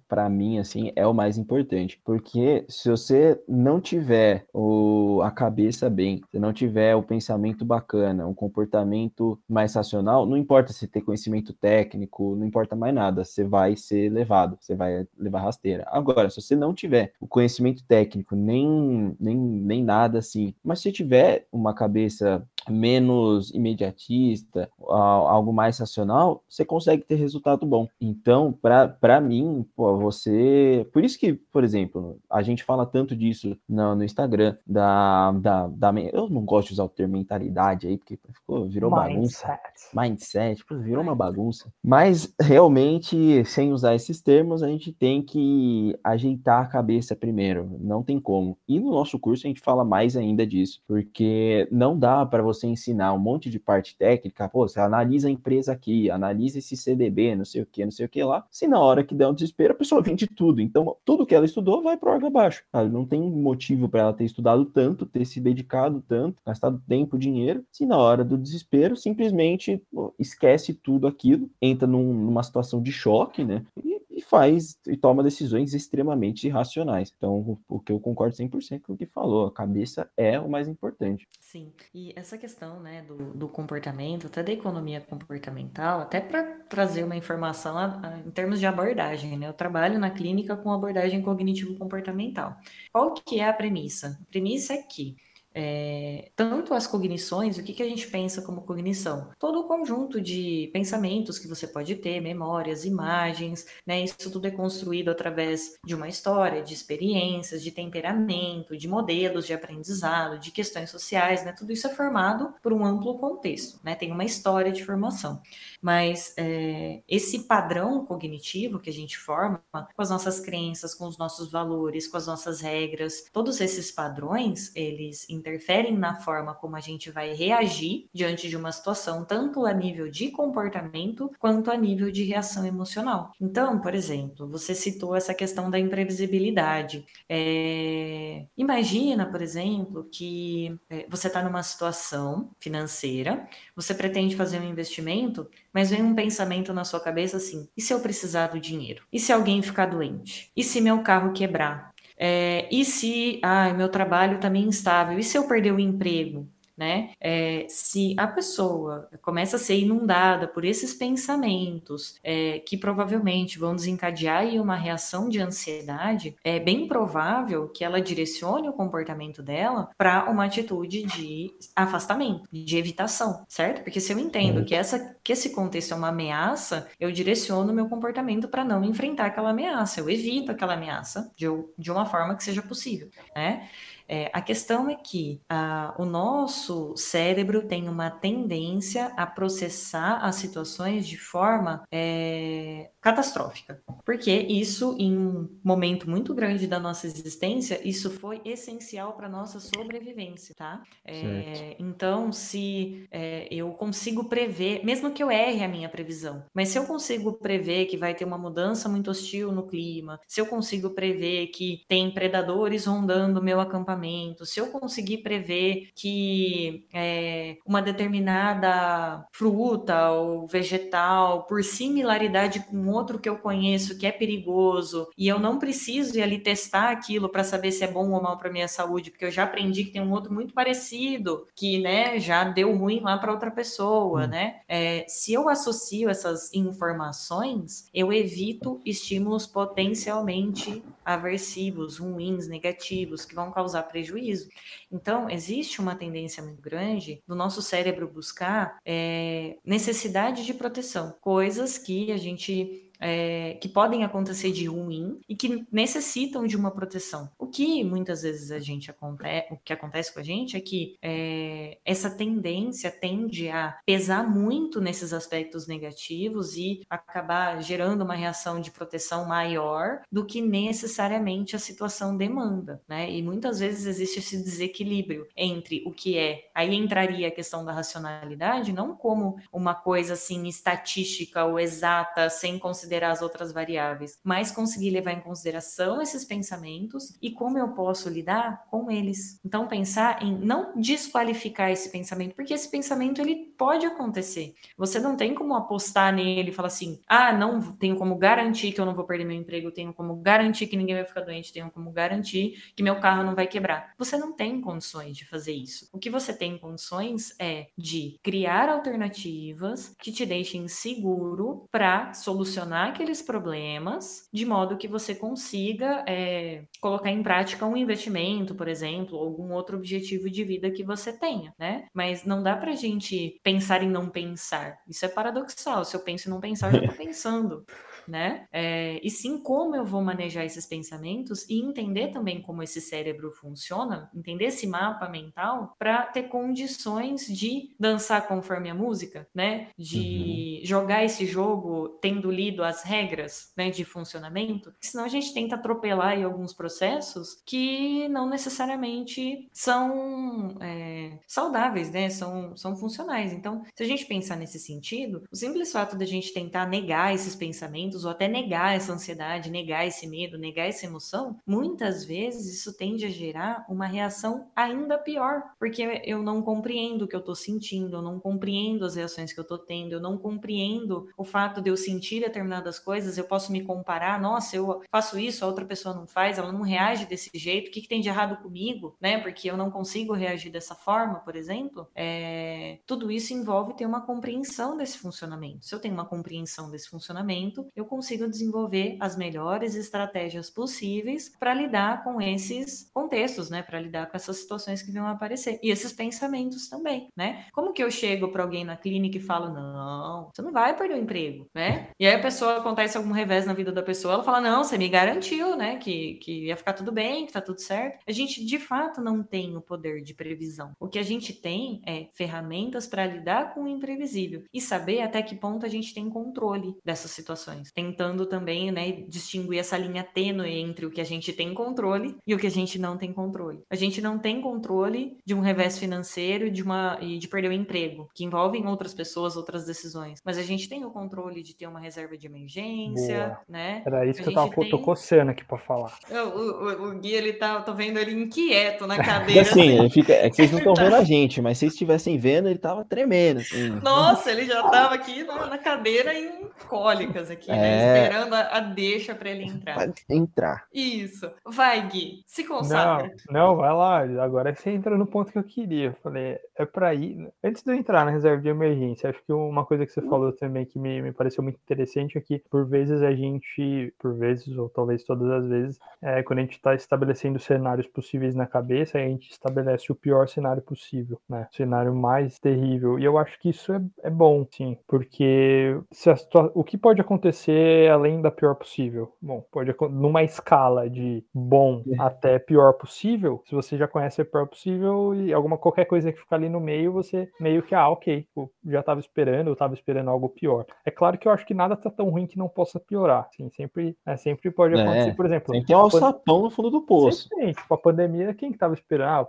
para mim, assim, é o mais importante. Porque se você não tiver o, a cabeça bem, se não tiver o pensamento bacana, um comportamento mais racional, não importa se ter conhecimento técnico, não importa mais nada, você vai ser levado, você vai levar rasteira. Agora, se você não tiver o conhecimento técnico, nem, nem, nem nada assim, mas se tiver uma cabeça menos imediatista, algo mais racional, você consegue ter resultado bom. Então, para mim, pô, você. Por isso que, por exemplo, a gente fala tanto disso no, no Instagram, da, da, da. Eu não gosto de usar o termo mentalidade aí, porque ficou, virou Mindset. bagunça. Mindset, virou uma bagunça. Mas realmente, sem usar esses termos, a gente tem que ajeitar a cabeça primeiro. Não tem como. E no nosso curso a gente fala mais ainda disso, porque não dá para você ensinar um monte de parte técnica, pô, você analisa a empresa aqui, analisa esse CDB, não sei o que, não sei o que lá, se na hora que der um desespero a pessoa vende tudo. Então, tudo que ela estudou vai pro água abaixo. Não tem motivo para ela ter estudado tanto, ter se dedicado tanto, gastado tempo, dinheiro, se na hora do desespero simplesmente pô, esquece tudo aquilo, entra num, numa situação de choque, né? E faz e toma decisões extremamente irracionais. Então, o que eu concordo 100% com o que falou, a cabeça é o mais importante. Sim, e essa questão né, do, do comportamento, até da economia comportamental, até para trazer uma informação a, a, em termos de abordagem, né? Eu trabalho na clínica com abordagem cognitivo-comportamental. Qual que é a premissa? A premissa é que é, tanto as cognições, o que, que a gente pensa como cognição? Todo o conjunto de pensamentos que você pode ter, memórias, imagens, né? Isso tudo é construído através de uma história, de experiências, de temperamento, de modelos de aprendizado, de questões sociais, né? Tudo isso é formado por um amplo contexto, né? Tem uma história de formação. Mas é, esse padrão cognitivo que a gente forma com as nossas crenças, com os nossos valores, com as nossas regras, todos esses padrões, eles interferem na forma como a gente vai reagir diante de uma situação, tanto a nível de comportamento quanto a nível de reação emocional. Então, por exemplo, você citou essa questão da imprevisibilidade. É... Imagina, por exemplo, que é, você está numa situação financeira, você pretende fazer um investimento, mas vem um pensamento na sua cabeça assim: e se eu precisar do dinheiro? E se alguém ficar doente? E se meu carro quebrar? É, e se ah, meu trabalho está meio instável? E se eu perder o emprego? Né? É, se a pessoa começa a ser inundada por esses pensamentos é, que provavelmente vão desencadear uma reação de ansiedade, é bem provável que ela direcione o comportamento dela para uma atitude de afastamento, de evitação, certo? Porque se eu entendo uhum. que, essa, que esse contexto é uma ameaça, eu direciono meu comportamento para não enfrentar aquela ameaça, eu evito aquela ameaça de, de uma forma que seja possível, né? É, a questão é que a, o nosso cérebro tem uma tendência a processar as situações de forma é, catastrófica, porque isso, em um momento muito grande da nossa existência, isso foi essencial para nossa sobrevivência, tá? É, então, se é, eu consigo prever, mesmo que eu erre a minha previsão, mas se eu consigo prever que vai ter uma mudança muito hostil no clima, se eu consigo prever que tem predadores rondando o meu acampamento se eu conseguir prever que é, uma determinada fruta ou vegetal, por similaridade com outro que eu conheço que é perigoso, e eu não preciso ir ali testar aquilo para saber se é bom ou mal para minha saúde, porque eu já aprendi que tem um outro muito parecido, que né, já deu ruim lá para outra pessoa, hum. né? É, se eu associo essas informações, eu evito estímulos potencialmente aversivos, ruins, negativos, que vão causar prejuízo. Então, existe uma tendência muito grande do nosso cérebro buscar é, necessidade de proteção, coisas que a gente é, que podem acontecer de ruim e que necessitam de uma proteção. O que muitas vezes a gente acontece, o que acontece com a gente é que é, essa tendência tende a pesar muito nesses aspectos negativos e acabar gerando uma reação de proteção maior do que necessariamente a situação demanda, né? E muitas vezes existe esse desequilíbrio entre o que é, aí entraria a questão da racionalidade, não como uma coisa assim estatística ou exata, sem considerar as outras variáveis, mas conseguir levar em consideração esses pensamentos e como eu posso lidar com eles. Então pensar em não desqualificar esse pensamento, porque esse pensamento ele pode acontecer. Você não tem como apostar nele e falar assim: "Ah, não tenho como garantir que eu não vou perder meu emprego, tenho como garantir que ninguém vai ficar doente, tenho como garantir que meu carro não vai quebrar". Você não tem condições de fazer isso. O que você tem condições é de criar alternativas que te deixem seguro para solucionar aqueles problemas, de modo que você consiga é, colocar em prática um investimento, por exemplo, ou algum outro objetivo de vida que você tenha, né? Mas não dá pra gente pensar em não pensar. Isso é paradoxal. Se eu penso em não pensar, eu já tô pensando né? É, e sim como eu vou manejar esses pensamentos e entender também como esse cérebro funciona, entender esse mapa mental para ter condições de dançar conforme a música, né? De uhum. jogar esse jogo tendo lido as regras, né? De funcionamento. Senão a gente tenta atropelar em alguns processos que não necessariamente são é, saudáveis, né? São, são funcionais. Então, se a gente pensar nesse sentido, o simples fato da gente tentar negar esses pensamentos ou até negar essa ansiedade, negar esse medo, negar essa emoção, muitas vezes isso tende a gerar uma reação ainda pior, porque eu não compreendo o que eu tô sentindo, eu não compreendo as reações que eu tô tendo, eu não compreendo o fato de eu sentir determinadas coisas, eu posso me comparar, nossa, eu faço isso, a outra pessoa não faz, ela não reage desse jeito, o que, que tem de errado comigo, né? Porque eu não consigo reagir dessa forma, por exemplo. É... Tudo isso envolve ter uma compreensão desse funcionamento. Se eu tenho uma compreensão desse funcionamento, eu consigo desenvolver as melhores estratégias possíveis para lidar com esses contextos, né? Para lidar com essas situações que vão aparecer. E esses pensamentos também, né? Como que eu chego para alguém na clínica e falo, não, você não vai perder o emprego, né? E aí a pessoa acontece algum revés na vida da pessoa, ela fala, não, você me garantiu, né? Que, que ia ficar tudo bem, que tá tudo certo. A gente, de fato, não tem o poder de previsão. O que a gente tem é ferramentas para lidar com o imprevisível e saber até que ponto a gente tem controle dessas situações tentando também, né, distinguir essa linha tênue entre o que a gente tem controle e o que a gente não tem controle. A gente não tem controle de um revés financeiro de uma, e de perder o emprego, que envolvem outras pessoas, outras decisões. Mas a gente tem o controle de ter uma reserva de emergência, Boa. né? Era isso a que eu tava tem... tô coçando aqui para falar. O, o, o, Gui, ele tá, tô vendo ele inquieto na cadeira. assim, assim. Fica, é que vocês não estão vendo a gente, mas se vocês estivessem vendo, ele tava tremendo. Assim. Nossa, ele já tava aqui na, na cadeira em cólicas aqui, é... né? Esperando a, a deixa para ele entrar. Pode entrar. Isso. Vai, Gui, se consagra. Não, não, vai lá. Agora você entra no ponto que eu queria. Eu falei, é para ir. Antes de eu entrar na reserva de emergência, acho que uma coisa que você falou também que me, me pareceu muito interessante é que, por vezes, a gente, por vezes, ou talvez todas as vezes, é, quando a gente está estabelecendo cenários possíveis na cabeça, a gente estabelece o pior cenário possível, né? O cenário mais terrível. E eu acho que isso é, é bom, sim, porque se a, o que pode acontecer além da pior possível? Bom, pode numa escala de bom é. até pior possível, se você já conhece o pior possível e alguma qualquer coisa que ficar ali no meio, você meio que, ah, ok, já estava esperando, eu estava esperando algo pior. É claro que eu acho que nada tá tão ruim que não possa piorar, assim, sempre, é, sempre pode é, acontecer, é, por exemplo... Tem que ter um alçapão no fundo do poço. Sim, tipo, a pandemia, quem que tava esperando? Ah,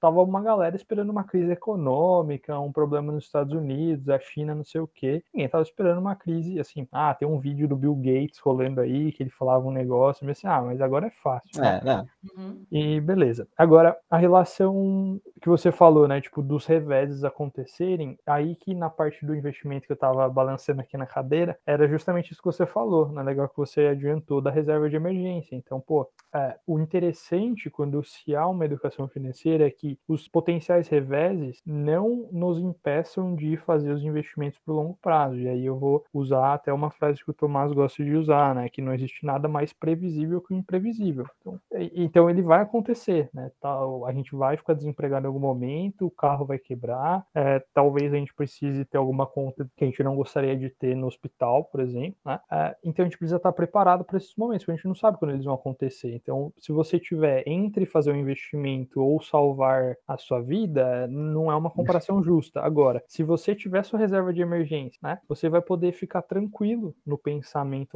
tava uma galera esperando uma crise econômica, um problema nos Estados Unidos, a China, não sei o quê. Ninguém tava esperando uma crise, assim, ah, tem um vídeo do Bill Gates rolando aí, que ele falava um negócio, mas assim, ah, mas agora é fácil. É, né? Uhum. E beleza. Agora, a relação que você falou, né, tipo, dos reveses acontecerem, aí que na parte do investimento que eu tava balançando aqui na cadeira, era justamente isso que você falou, né, legal que você adiantou da reserva de emergência. Então, pô, é, o interessante quando se há uma educação financeira é que os potenciais reveses não nos impeçam de fazer os investimentos por longo prazo. E aí eu vou usar até uma frase que o Tomás gosta de usar, né, que não existe nada mais previsível que o imprevisível. Então, então ele vai acontecer, né? Tal, a gente vai ficar desempregado em algum momento, o carro vai quebrar, é, talvez a gente precise ter alguma conta que a gente não gostaria de ter no hospital, por exemplo, né? É, então a gente precisa estar preparado para esses momentos, porque a gente não sabe quando eles vão acontecer. Então, se você tiver entre fazer um investimento ou salvar a sua vida, não é uma comparação justa. Agora, se você tiver sua reserva de emergência, né, você vai poder ficar tranquilo no pensamento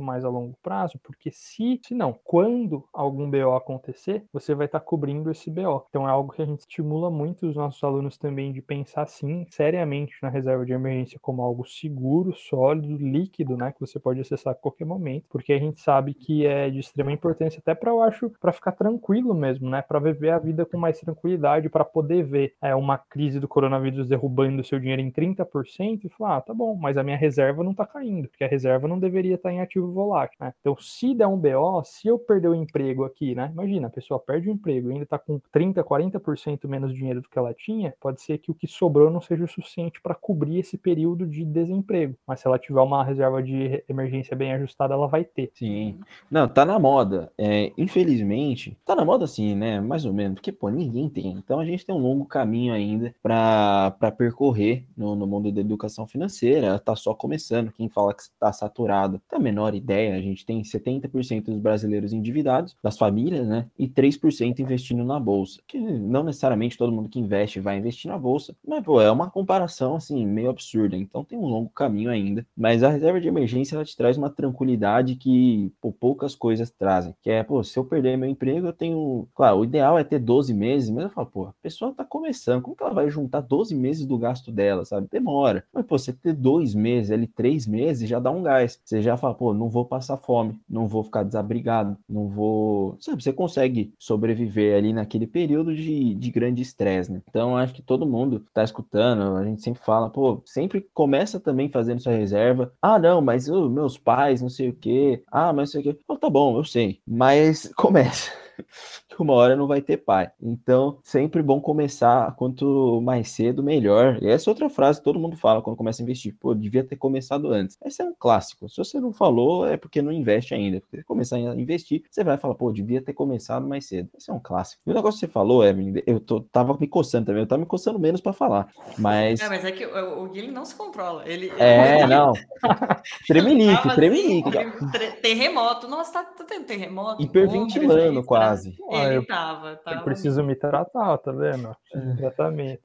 mais a longo prazo, porque se, se não, quando algum BO acontecer, você vai estar cobrindo esse BO. Então é algo que a gente estimula muito os nossos alunos também de pensar sim, seriamente na reserva de emergência como algo seguro, sólido, líquido, né, que você pode acessar a qualquer momento, porque a gente sabe que é de extrema importância até para eu acho para ficar tranquilo mesmo, né, para viver a vida com mais tranquilidade, para poder ver é, uma crise do coronavírus derrubando o seu dinheiro em 30% e falar, ah, tá bom, mas a minha reserva não tá caindo, porque a reserva não deveria estar tá em ativo volátil, né? Então, se der um BO, se eu perder o emprego aqui, né? Imagina, a pessoa perde o emprego e ainda tá com 30, 40% menos dinheiro do que ela tinha, pode ser que o que sobrou não seja o suficiente para cobrir esse período de desemprego. Mas se ela tiver uma reserva de emergência bem ajustada, ela vai ter. Sim. Não, tá na moda. É, infelizmente, tá na moda sim, né? Mais ou menos, porque, pô, ninguém tem. Então a gente tem um longo caminho ainda para percorrer no, no mundo da educação financeira. Tá só começando. Quem fala que está saturado, tem a menor ideia. A gente tem 70% dos brasileiros endividados, das famílias, né? E 3% investindo na bolsa. Que não necessariamente todo mundo que investe vai investir na bolsa, mas, pô, é uma comparação, assim, meio absurda. Então tem um longo caminho ainda. Mas a reserva de emergência, ela te traz uma tranquilidade que, pô, poucas coisas trazem. Que é, pô, se eu perder meu emprego, eu tenho. Claro, o ideal é ter 12 meses, mas eu falo, pô, a pessoa tá começando, como que ela vai juntar 12 meses do gasto dela, sabe? Demora. Mas, pô, você ter dois meses, ali, três meses, já dá um gás. Você já fala, pô, não vou passar fome, não vou ficar desabrigado, não vou. Sabe, você consegue sobreviver ali naquele período de, de grande estresse, né? Então, acho que todo mundo tá escutando, a gente sempre fala, pô, sempre começa também fazendo sua reserva. Ah, não, mas uh, meus pais, não sei o quê. Ah, mas não sei o quê. Tá bom, eu sei. Mas começa que uma hora não vai ter pai. Então, sempre bom começar quanto mais cedo, melhor. E essa é outra frase que todo mundo fala quando começa a investir. Pô, devia ter começado antes. Esse é um clássico. Se você não falou, é porque não investe ainda. Porque começar a investir, você vai falar, pô, devia ter começado mais cedo. Esse é um clássico. E o negócio que você falou, Evelyn, eu tô, tava me coçando também. Eu tava me coçando menos para falar. Mas. É, mas é que o, o Guilherme não se controla. Ele, é, ele... não. tremelique, tremelique. Assim, terremoto. Nossa, tá, tá tendo terremoto. Hiperventilando quase. É, ele eu, tava, tava. Eu preciso me tratar, tá vendo? Exatamente.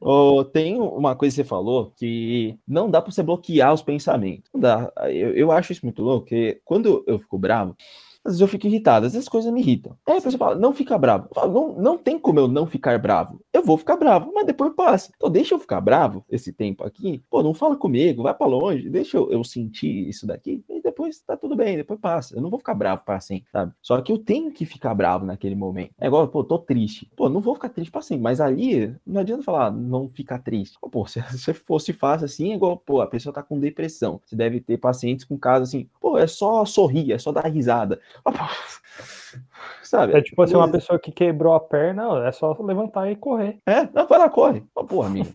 oh, tem uma coisa que você falou que não dá para você bloquear os pensamentos. Não dá. Eu, eu acho isso muito louco, porque quando eu fico bravo, às vezes eu fico irritado, às vezes as coisas me irritam. Aí a pessoa fala, não fica bravo. Falo, não, não tem como eu não ficar bravo. Eu vou ficar bravo, mas depois passa. Então deixa eu ficar bravo esse tempo aqui. Pô, não fala comigo, vai para longe, deixa eu, eu sentir isso daqui e depois tá tudo bem, depois passa. Eu não vou ficar bravo para sempre, sabe? Só que eu tenho que ficar bravo naquele momento. É igual, pô, tô triste. Pô, não vou ficar triste para sempre, mas ali não adianta falar não ficar triste. Pô, se você fosse fácil assim, é igual, pô, a pessoa tá com depressão. Você deve ter pacientes com casos assim, pô, é só sorrir, é só dar risada. Oh, Sabe? É tipo assim, uma pessoa que quebrou a perna, é só levantar e correr. É, não, vai lá, corre. Oh, porra, amigo.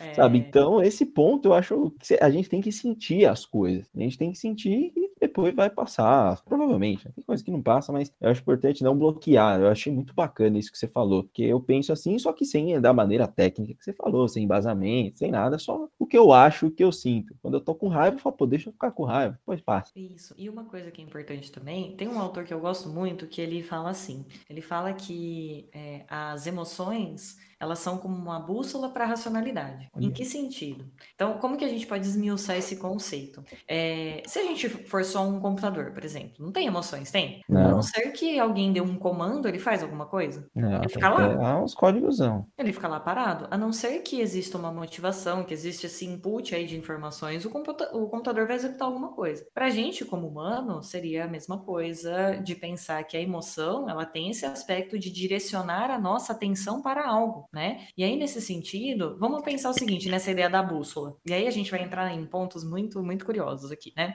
É... Sabe? Então, esse ponto eu acho que a gente tem que sentir as coisas. A gente tem que sentir e depois vai passar. Provavelmente. Tem coisa que não passa, mas eu acho importante não bloquear. Eu achei muito bacana isso que você falou. Porque eu penso assim, só que sem da maneira técnica que você falou, sem embasamento, sem nada, só o que eu acho, o que eu sinto. Quando eu tô com raiva, eu falo, pô, deixa eu ficar com raiva, depois passa. Isso. E uma coisa que é importante também, tem um autor que eu gosto muito que ele fala assim: ele fala que é, as emoções elas são como uma bússola para a racionalidade. Em que sentido? Então, como que a gente pode esmiuçar esse conceito? É, se a gente for só um computador, por exemplo, não tem emoções, tem? Não. A não ser que alguém dê um comando, ele faz alguma coisa? Não, ele fica lá. Ah, uns códigos. Ele fica lá parado. A não ser que exista uma motivação, que existe esse input aí de informações, o, computa o computador vai executar alguma coisa. Para a gente, como humano, seria a mesma coisa de pensar que a emoção, ela tem esse aspecto de direcionar a nossa atenção para algo né? E aí, nesse sentido, vamos pensar o seguinte, nessa ideia da bússola. E aí a gente vai entrar em pontos muito, muito curiosos aqui, né?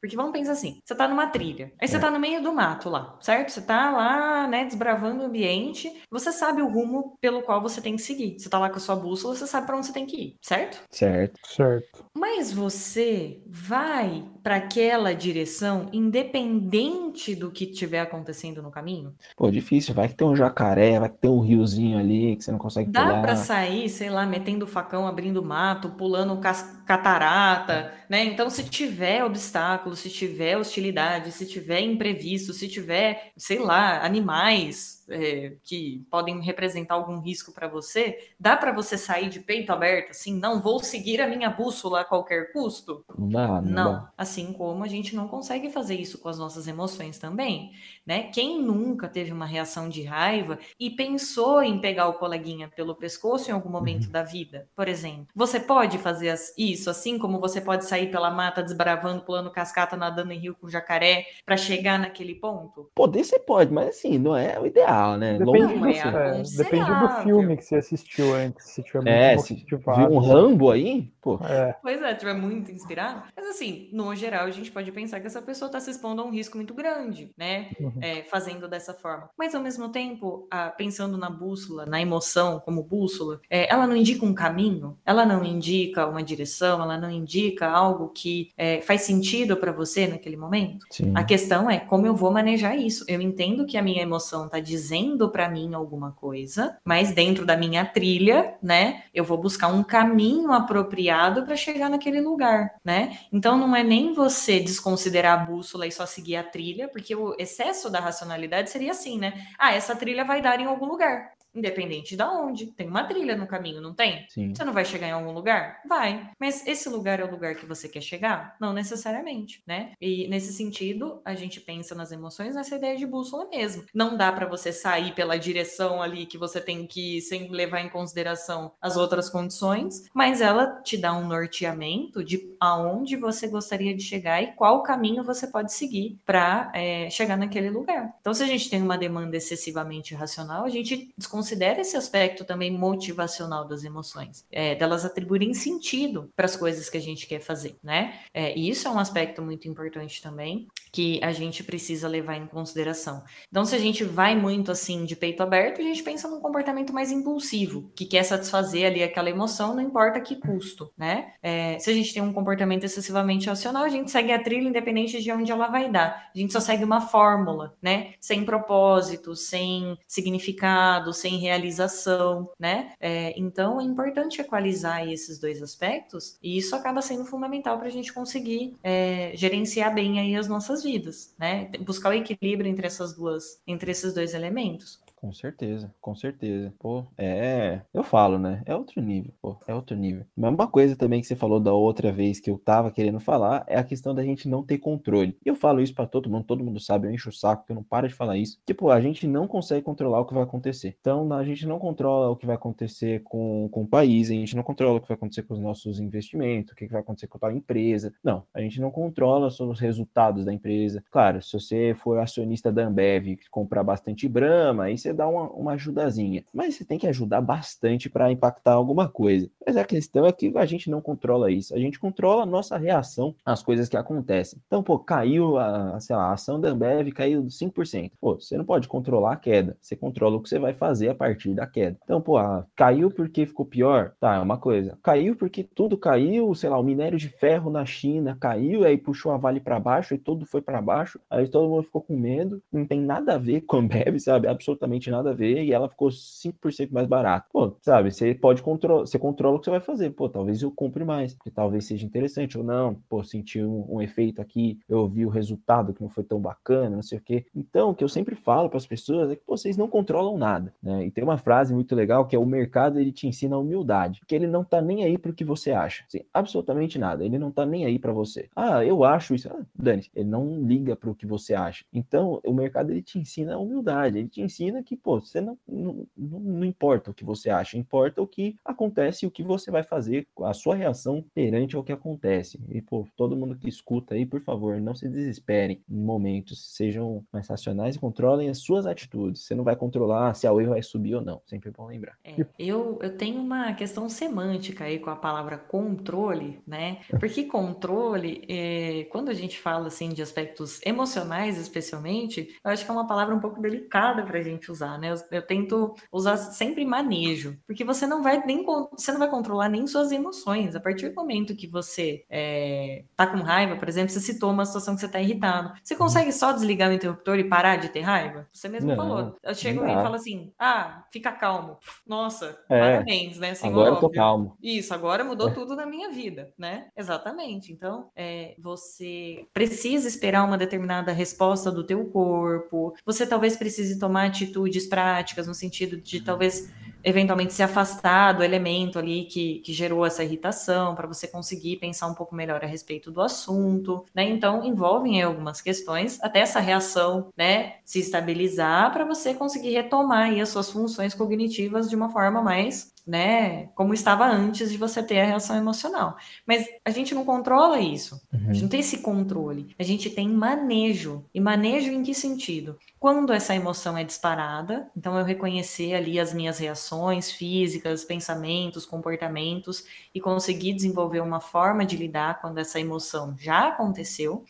Porque vamos pensar assim: você tá numa trilha, aí você é. tá no meio do mato lá, certo? Você tá lá, né, desbravando o ambiente, você sabe o rumo pelo qual você tem que seguir. Você tá lá com a sua bússola, você sabe para onde você tem que ir, certo? Certo. Certo. Mas você vai para aquela direção independente do que estiver acontecendo no caminho? Pô, difícil. Vai que tem um jacaré, vai que tem um riozinho ali que você não consegue Dá pular. para sair, sei lá, metendo facão, abrindo mato, pulando catarata, né? Então, se tiver obstáculo, se tiver hostilidade, se tiver imprevisto, se tiver, sei lá, animais é, que podem representar algum risco para você, dá para você sair de peito aberto, assim, não vou seguir a minha bússola a qualquer custo? Não dá, não, não. Dá. Assim como a gente não consegue fazer isso com as nossas emoções também, né? Quem nunca teve uma reação de raiva e pensou em pegar o coleguinha pelo pescoço em algum momento uhum. da vida, por exemplo? Você pode fazer isso, assim como você pode sair pela mata desbravando, pulando cascata, nadando em rio com jacaré para chegar naquele ponto? Poder você pode, mas assim, não é o ideal né? Depende, do, é, depende do filme que você assistiu antes. Se tiver muito é, se viu um Rambo aí, pô. É. Pois é, tiver muito inspirado. Mas assim, no geral, a gente pode pensar que essa pessoa está se expondo a um risco muito grande, né? Uhum. É, fazendo dessa forma. Mas ao mesmo tempo, a, pensando na bússola, na emoção como bússola, é, ela não indica um caminho, ela não indica uma direção, ela não indica algo que é, faz sentido para você naquele momento. Sim. A questão é como eu vou manejar isso. Eu entendo que a minha emoção está dizendo dizendo para mim alguma coisa, mas dentro da minha trilha, né, eu vou buscar um caminho apropriado para chegar naquele lugar, né? Então não é nem você desconsiderar a bússola e só seguir a trilha, porque o excesso da racionalidade seria assim, né? Ah, essa trilha vai dar em algum lugar. Independente de onde. Tem uma trilha no caminho, não tem? Sim. Você não vai chegar em algum lugar? Vai. Mas esse lugar é o lugar que você quer chegar? Não necessariamente, né? E nesse sentido, a gente pensa nas emoções nessa ideia de bússola mesmo. Não dá para você sair pela direção ali que você tem que ir sem levar em consideração as outras condições, mas ela te dá um norteamento de aonde você gostaria de chegar e qual caminho você pode seguir para é, chegar naquele lugar. Então, se a gente tem uma demanda excessivamente racional, a gente desconsidera considera esse aspecto também motivacional das emoções, é, delas atribuírem sentido para as coisas que a gente quer fazer, né? É, e isso é um aspecto muito importante também que a gente precisa levar em consideração. Então, se a gente vai muito assim de peito aberto, a gente pensa num comportamento mais impulsivo, que quer satisfazer ali aquela emoção, não importa que custo, né? É, se a gente tem um comportamento excessivamente racional, a gente segue a trilha independente de onde ela vai dar. A gente só segue uma fórmula, né? Sem propósito, sem significado, sem realização, né? É, então é importante equalizar esses dois aspectos e isso acaba sendo fundamental para a gente conseguir é, gerenciar bem aí as nossas vidas, né? Buscar o equilíbrio entre essas duas, entre esses dois elementos. Com certeza, com certeza. Pô, é. Eu falo, né? É outro nível, pô, é outro nível. Mas uma coisa também que você falou da outra vez que eu tava querendo falar é a questão da gente não ter controle. E eu falo isso para todo mundo, todo mundo sabe, eu encho o saco, que eu não paro de falar isso. Tipo, a gente não consegue controlar o que vai acontecer. Então, a gente não controla o que vai acontecer com, com o país, a gente não controla o que vai acontecer com os nossos investimentos, o que vai acontecer com a empresa. Não, a gente não controla os resultados da empresa. Claro, se você for acionista da Ambev, comprar bastante Brahma, aí você você dá uma, uma ajudazinha. Mas você tem que ajudar bastante para impactar alguma coisa. Mas a questão é que a gente não controla isso. A gente controla a nossa reação às coisas que acontecem. Então, pô, caiu a, sei lá, a ação da Ambev caiu 5%. Pô, você não pode controlar a queda. Você controla o que você vai fazer a partir da queda. Então, pô, ah, caiu porque ficou pior? Tá, é uma coisa. Caiu porque tudo caiu, sei lá, o minério de ferro na China caiu, aí puxou a Vale para baixo e tudo foi para baixo. Aí todo mundo ficou com medo. Não tem nada a ver com a Ambev, sabe? Absolutamente absolutamente nada a ver e ela ficou 5% mais barata. Pô, sabe, você pode controlar, você controla o que você vai fazer. Pô, talvez eu compre mais, porque talvez seja interessante ou não. Pô, senti um, um efeito aqui, eu vi o resultado que não foi tão bacana, não sei o quê. Então, o que eu sempre falo para as pessoas é que vocês não controlam nada, né? E tem uma frase muito legal que é o mercado ele te ensina a humildade, porque ele não tá nem aí para o que você acha. Assim, absolutamente nada. Ele não tá nem aí para você. Ah, eu acho isso. Ah, Dani, ele não liga para o que você acha. Então, o mercado ele te ensina a humildade, ele te ensina que, pô, você não, não, não importa o que você acha, importa o que acontece e o que você vai fazer, a sua reação perante ao que acontece. E, pô, todo mundo que escuta aí, por favor, não se desesperem em momentos, sejam mais racionais e controlem as suas atitudes. Você não vai controlar se a wave vai subir ou não, sempre é bom lembrar. É, eu, eu tenho uma questão semântica aí com a palavra controle, né? Porque controle, é, quando a gente fala assim de aspectos emocionais, especialmente, eu acho que é uma palavra um pouco delicada para a gente usar, né? Eu, eu, tento usar sempre manejo, porque você não vai nem você não vai controlar nem suas emoções. A partir do momento que você é, tá com raiva, por exemplo, você citou uma situação que você tá irritado, você uhum. consegue só desligar o interruptor e parar de ter raiva? Você mesmo não, falou. Eu chego e falo assim: ah, fica calmo. Nossa, é, parabéns, né? Assim, agora eu tô calmo. Isso, agora mudou é. tudo na minha vida, né? Exatamente. Então, é, você precisa esperar uma determinada resposta do teu corpo. Você talvez precise tomar atitudes práticas no sentido de talvez eventualmente se afastar do elemento ali que, que gerou essa irritação, para você conseguir pensar um pouco melhor a respeito do assunto, né? Então, envolvem algumas questões, até essa reação, né, se estabilizar para você conseguir retomar aí as suas funções cognitivas de uma forma mais né, como estava antes de você ter a reação emocional. Mas a gente não controla isso. Uhum. A gente uhum. não tem esse controle. A gente tem manejo. E manejo em que sentido? Quando essa emoção é disparada, então eu reconhecer ali as minhas reações físicas, pensamentos, comportamentos e conseguir desenvolver uma forma de lidar quando essa emoção já aconteceu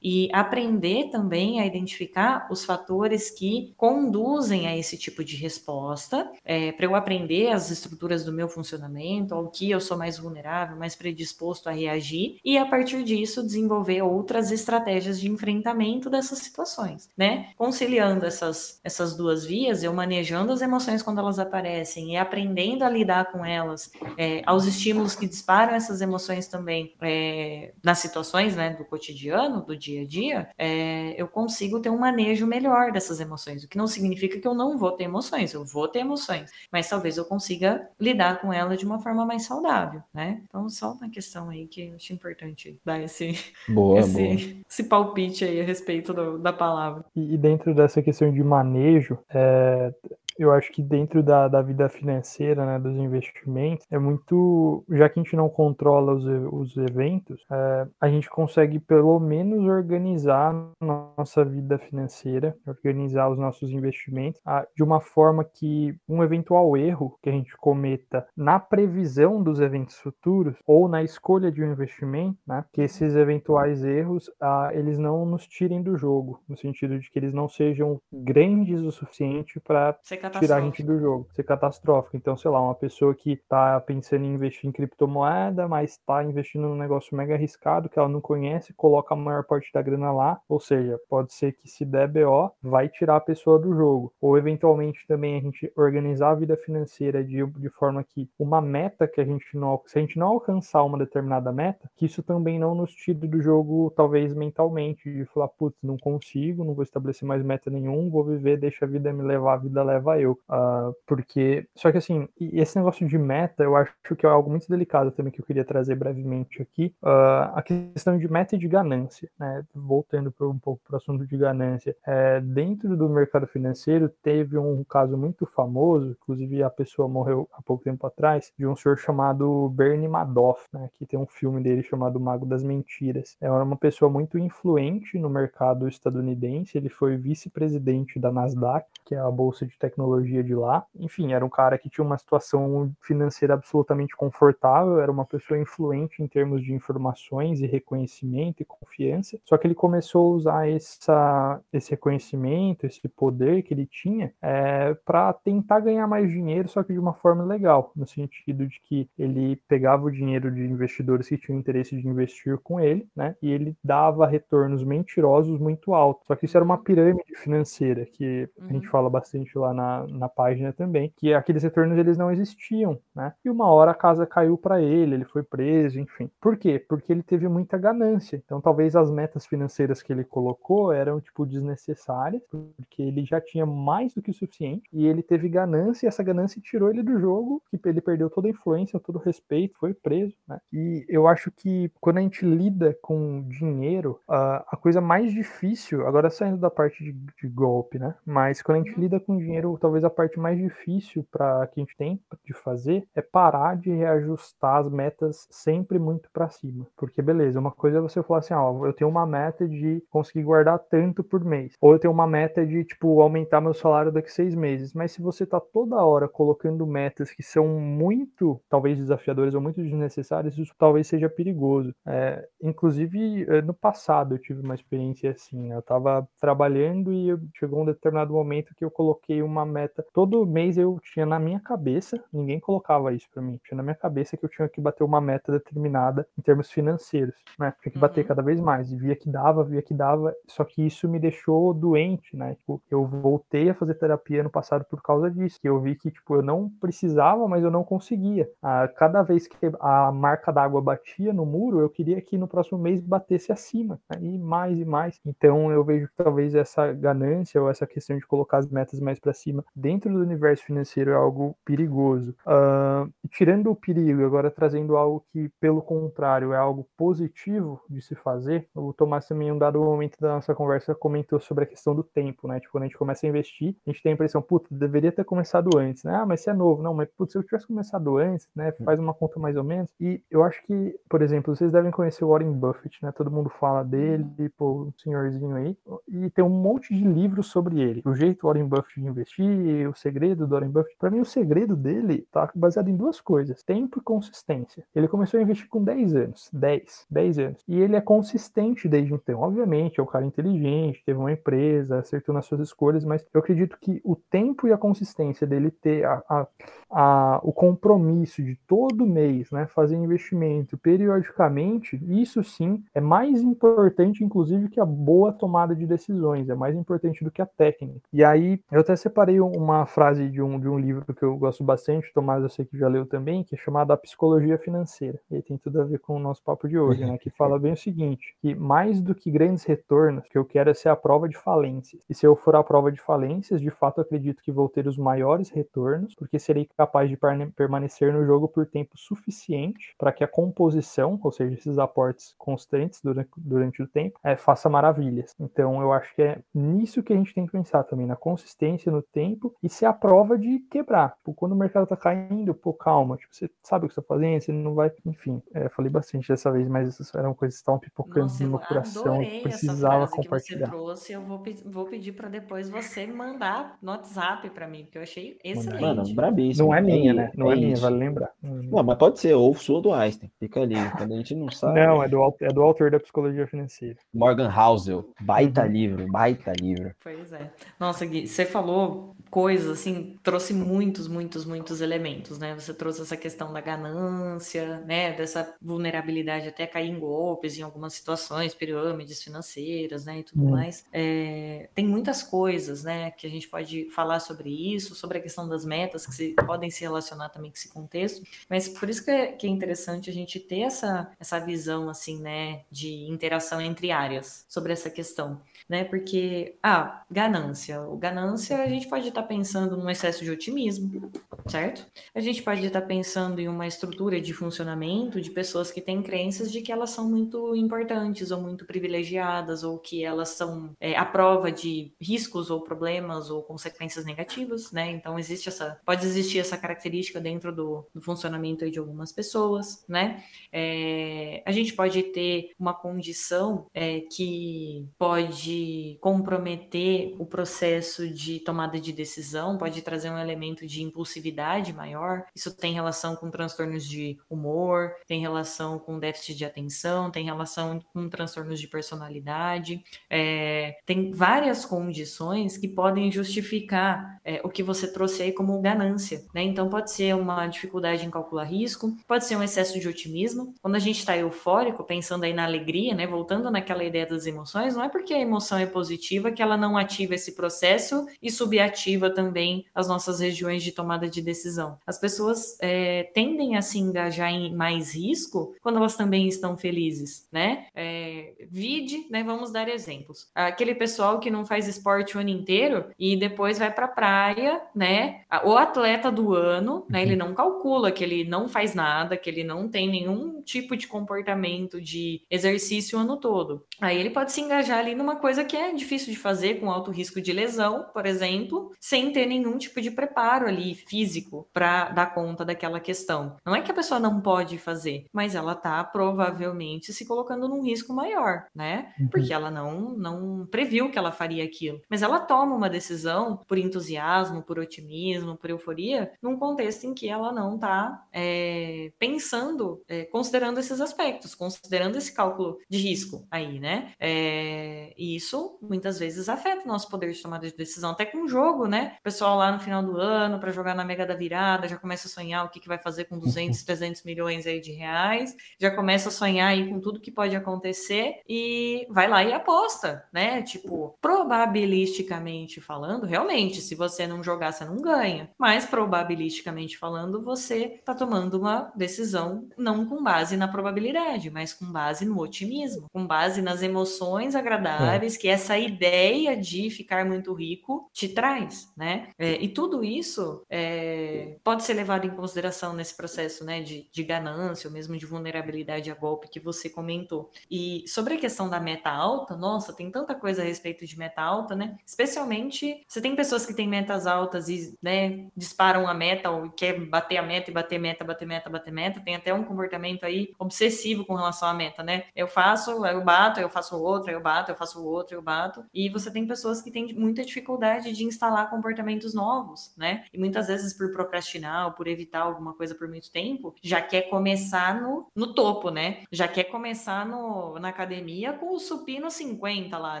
e aprender também a identificar os fatores que conduzem a esse tipo de resposta, é, para eu aprender as estruturas do meu funcionamento, ao que eu sou mais vulnerável, mais predisposto a reagir, e a partir disso desenvolver outras estratégias de enfrentamento dessas situações, né? Conciliando essas, essas duas vias, eu manejando as emoções quando elas aparecem e aprendendo a lidar com elas, é, aos estímulos que disparam essas emoções também é, nas situações né, do cotidiano, do dia dia a dia, é, eu consigo ter um manejo melhor dessas emoções. O que não significa que eu não vou ter emoções, eu vou ter emoções, mas talvez eu consiga lidar com ela de uma forma mais saudável, né? Então, só uma questão aí que eu acho importante dar esse, boa, esse, boa. esse palpite aí a respeito do, da palavra. E, dentro dessa questão de manejo, é, eu acho que dentro da, da vida financeira, né, dos investimentos, é muito. Já que a gente não controla os, os eventos, é, a gente consegue pelo menos organizar nossa vida financeira, organizar os nossos investimentos a, de uma forma que um eventual erro que a gente cometa na previsão dos eventos futuros ou na escolha de um investimento, né, que esses eventuais erros a, eles não nos tirem do jogo, no sentido de que eles não sejam grandes o suficiente para tirar a gente do jogo, ser catastrófico. Então, sei lá, uma pessoa que tá pensando em investir em criptomoeda, mas tá investindo num negócio mega arriscado que ela não conhece, coloca a maior parte da grana lá, ou seja, pode ser que se der BO, vai tirar a pessoa do jogo. Ou eventualmente também a gente organizar a vida financeira de, de forma que uma meta que a gente não, se a gente não alcançar uma determinada meta, que isso também não nos tire do jogo, talvez mentalmente, de falar, putz, não consigo, não vou estabelecer mais meta nenhum, vou viver, deixa a vida me levar, a vida leva eu. Uh, porque. Só que assim, esse negócio de meta, eu acho que é algo muito delicado também que eu queria trazer brevemente aqui. Uh, a questão de meta e de ganância, né? Voltando um pouco para o assunto de ganância. É, dentro do mercado financeiro, teve um caso muito famoso, inclusive a pessoa morreu há pouco tempo atrás, de um senhor chamado Bernie Madoff, né? Que tem um filme dele chamado Mago das Mentiras. É uma pessoa muito influente no mercado estadunidense, ele foi vice-presidente da Nasdaq, que é a bolsa de tecnologia tecnologia de lá. Enfim, era um cara que tinha uma situação financeira absolutamente confortável, era uma pessoa influente em termos de informações e reconhecimento e confiança. Só que ele começou a usar essa, esse reconhecimento, esse poder que ele tinha, é, para tentar ganhar mais dinheiro, só que de uma forma legal, no sentido de que ele pegava o dinheiro de investidores que tinham interesse de investir com ele, né? E ele dava retornos mentirosos muito altos. Só que isso era uma pirâmide financeira que a gente uhum. fala bastante lá na, na, página também, que aqueles retornos eles não existiam, né? E uma hora a casa caiu para ele, ele foi preso, enfim. Por quê? Porque ele teve muita ganância. Então talvez as metas financeiras que ele colocou eram tipo desnecessárias, porque ele já tinha mais do que o suficiente e ele teve ganância e essa ganância tirou ele do jogo, que ele perdeu toda a influência, todo o respeito, foi preso, né? E eu acho que quando a gente lida com dinheiro, a coisa mais difícil, agora saindo da parte de, de golpe, né? Mas quando a gente lida com dinheiro, talvez a parte mais difícil para que a gente tem de fazer é parar de reajustar as metas sempre muito para cima. Porque beleza, uma coisa é você falar assim, ó, eu tenho uma meta de conseguir guardar tanto por mês, ou eu tenho uma meta de tipo aumentar meu salário daqui seis meses. Mas se você tá toda hora colocando metas que são muito, talvez desafiadoras ou muito desnecessárias, isso talvez seja perigoso. É, inclusive eh, no passado eu tive uma experiência assim, eu tava trabalhando e chegou um determinado momento que eu coloquei uma meta. Todo mês eu tinha na minha cabeça, ninguém colocava isso para mim, tinha na minha cabeça que eu tinha que bater uma meta determinada em termos financeiros, né? Tinha que bater uhum. cada vez mais, e via que dava, via que dava, só que isso me deixou doente, né? Tipo, eu voltei a fazer terapia no passado por causa disso, que eu vi que, tipo, eu não precisava, mas eu não conseguia. Ah, cada vez que a marca d'água batia no muro, eu queria que no próximo mês batesse acima, né? e mais e mais. Então eu vejo que talvez essa ganância ou essa questão de colocar as metas mais para cima dentro do universo financeiro é algo perigoso. Uh, tirando o perigo, agora trazendo algo que, pelo contrário, é algo positivo de se fazer, o Tomás também, em um dado momento da nossa conversa, comentou sobre a questão do tempo, né? Tipo, quando a gente começa a investir, a gente tem a impressão, puta, deveria ter começado antes, né? Ah, mas você é novo. Não, mas putz, se eu tivesse começado antes, né? Faz uma conta mais ou menos. E eu acho que, por exemplo, vocês devem conhecer o Warren Buffett, né? Todo mundo fala dele, pô, um senhorzinho aí. E tem um monte de livros sobre ele. O jeito Warren Buffett de investir, o segredo do Warren Buffett. Para mim, o segredo dele tá baseado em duas coisas: tempo e consistência. Ele começou a investir com 10 anos. 10, 10 anos. E ele é consistente desde então. Obviamente, é um cara inteligente, teve uma empresa, acertou nas suas escolhas, mas eu acredito que o tempo e a consistência dele ter a, a, a, o compromisso de todo mês, né, fazer investimento periodicamente, isso sim é mais importante, inclusive, que a boa tomada de decisões, é mais importante do que a técnica. E aí, eu até separei uma frase de um, de um livro que eu gosto bastante, Tomás, eu sei que já leu também, que é chamado A Psicologia Financeira. E tem tudo a ver com o nosso papo de hoje, né, que fala bem o seguinte, que mais do que grandes retornos, que eu quero é ser a prova de falências. E se eu for a prova de falências, de fato acredito que vou ter os maiores retornos, porque serei capaz de permanecer no jogo por tempo suficiente para que a composição, ou seja, esses aportes constantes durante, durante o tempo, é, faça maravilhas. Então eu acho que é nisso que a gente tem que pensar também, na consistência, no tempo e ser a prova de quebrar. Tipo, quando o mercado tá caindo, pô, calma, tipo, você sabe o que você tá fazendo, você não vai. Enfim, é, falei bastante dessa vez, mas essas eram coisas que estavam pipocando Nossa, no meu coração. Eu precisava compartilhar. Que você trouxe, eu vou, vou pedir para depois você mandar no WhatsApp para mim, porque eu achei excelente. Mano, brabíssimo. Não é minha, né? Não é, é minha, vale lembrar. Não, mas pode ser, ou sua do Einstein. Fica ali. Quando a gente não sabe. Não, é do, é do autor da psicologia financeira. Morgan Housel. Baita uhum. livro, baita livro. Pois é. Nossa, Gui, você falou coisas assim, trouxe muitos, muitos, muitos elementos, né? Você trouxe essa questão da ganância, né? Dessa vulnerabilidade até cair em golpes em algumas situações, pirâmides financeiras, né? E tudo uhum. mais. É, tem muitas coisas, né? Que a gente pode falar sobre isso, sobre a questão das metas que se, podem se relacionar também com esse contexto. Mas por isso que é, que é interessante a gente ter essa, essa visão, assim, né? De interação entre áreas sobre essa questão, né? Porque, ah, ganância. O ganância a gente pode estar pensando num excesso de otimismo, certo? A gente pode estar pensando em uma estrutura de funcionamento de pessoas que têm crenças de que elas são muito importantes ou muito privilegiadas ou que elas são é, a prova de riscos ou problemas ou consequências negativas, né? Então existe essa, pode existir essa característica dentro do, do funcionamento de algumas pessoas, né? É, a gente pode ter uma condição é, que pode comprometer o processo de tomada de decisão, pode trazer um elemento de impulsividade maior. Isso tem relação com transtornos de humor, tem relação com déficit de atenção, tem relação com transtornos de personalidade. É, tem várias condições que podem justificar é, o que você trouxe aí como ganância, né? Então pode ser uma dificuldade em calcular risco, pode ser um excesso de otimismo. Quando a gente está eufórico, pensando aí na alegria, né? Voltando naquela ideia das emoções, não é porque a emoção é positiva que ela não ativa esse processo e subativa também as nossas regiões de tomada de decisão. As pessoas é, tendem a se engajar em mais risco quando elas também estão felizes, né? É, vide, né? Vamos dar exemplos. Aquele pessoal que não faz esporte o ano inteiro e depois vai para a praia, né? O atleta do ano, né? Ele uhum. não calcula que ele não faz nada, que ele não tem nenhum tipo de comportamento de exercício o ano todo. Aí ele pode se engajar ali numa coisa que é difícil de fazer com alto risco de lesão, por exemplo, sem ter nenhum tipo de preparo ali físico para dar conta daquela questão. Não é que a pessoa não pode fazer, mas ela tá provavelmente se colocando num risco maior, né? Uhum. Porque ela não não previu que ela faria aquilo. Mas ela toma uma decisão por entusiasmo, por otimismo, por euforia, num contexto em que ela não tá é, pensando, é, considerando esses aspectos, considerando esse cálculo de risco aí, né? É, e isso muitas vezes afeta o nosso poder de tomada de decisão, até com o jogo, né? O pessoal lá no final do ano, para jogar na Mega da Virada, já começa a sonhar o que, que vai fazer com 200, 300 milhões aí de reais, já começa a sonhar aí com tudo que pode acontecer e vai lá e aposta, né? Tipo, probabilisticamente falando, realmente, se você não jogar, você não ganha. Mas probabilisticamente falando, você tá tomando uma decisão não com base na probabilidade, mas com base no otimismo, com base nas emoções agradáveis é. Que essa ideia de ficar muito rico te traz, né? É, e tudo isso é, pode ser levado em consideração nesse processo, né, de, de ganância ou mesmo de vulnerabilidade a golpe que você comentou. E sobre a questão da meta alta, nossa, tem tanta coisa a respeito de meta alta, né? Especialmente, você tem pessoas que têm metas altas e, né, disparam a meta ou quer bater a meta e bater meta, bater meta, bater meta, tem até um comportamento aí obsessivo com relação à meta, né? Eu faço, eu bato, eu faço outra, eu bato, eu faço outro, eu bato. E você tem pessoas que têm muita dificuldade de instalar comportamentos novos, né? E muitas vezes por procrastinar ou por evitar alguma coisa por muito tempo, já quer começar no, no topo, né? Já quer começar no, na academia com o supino 50 lá,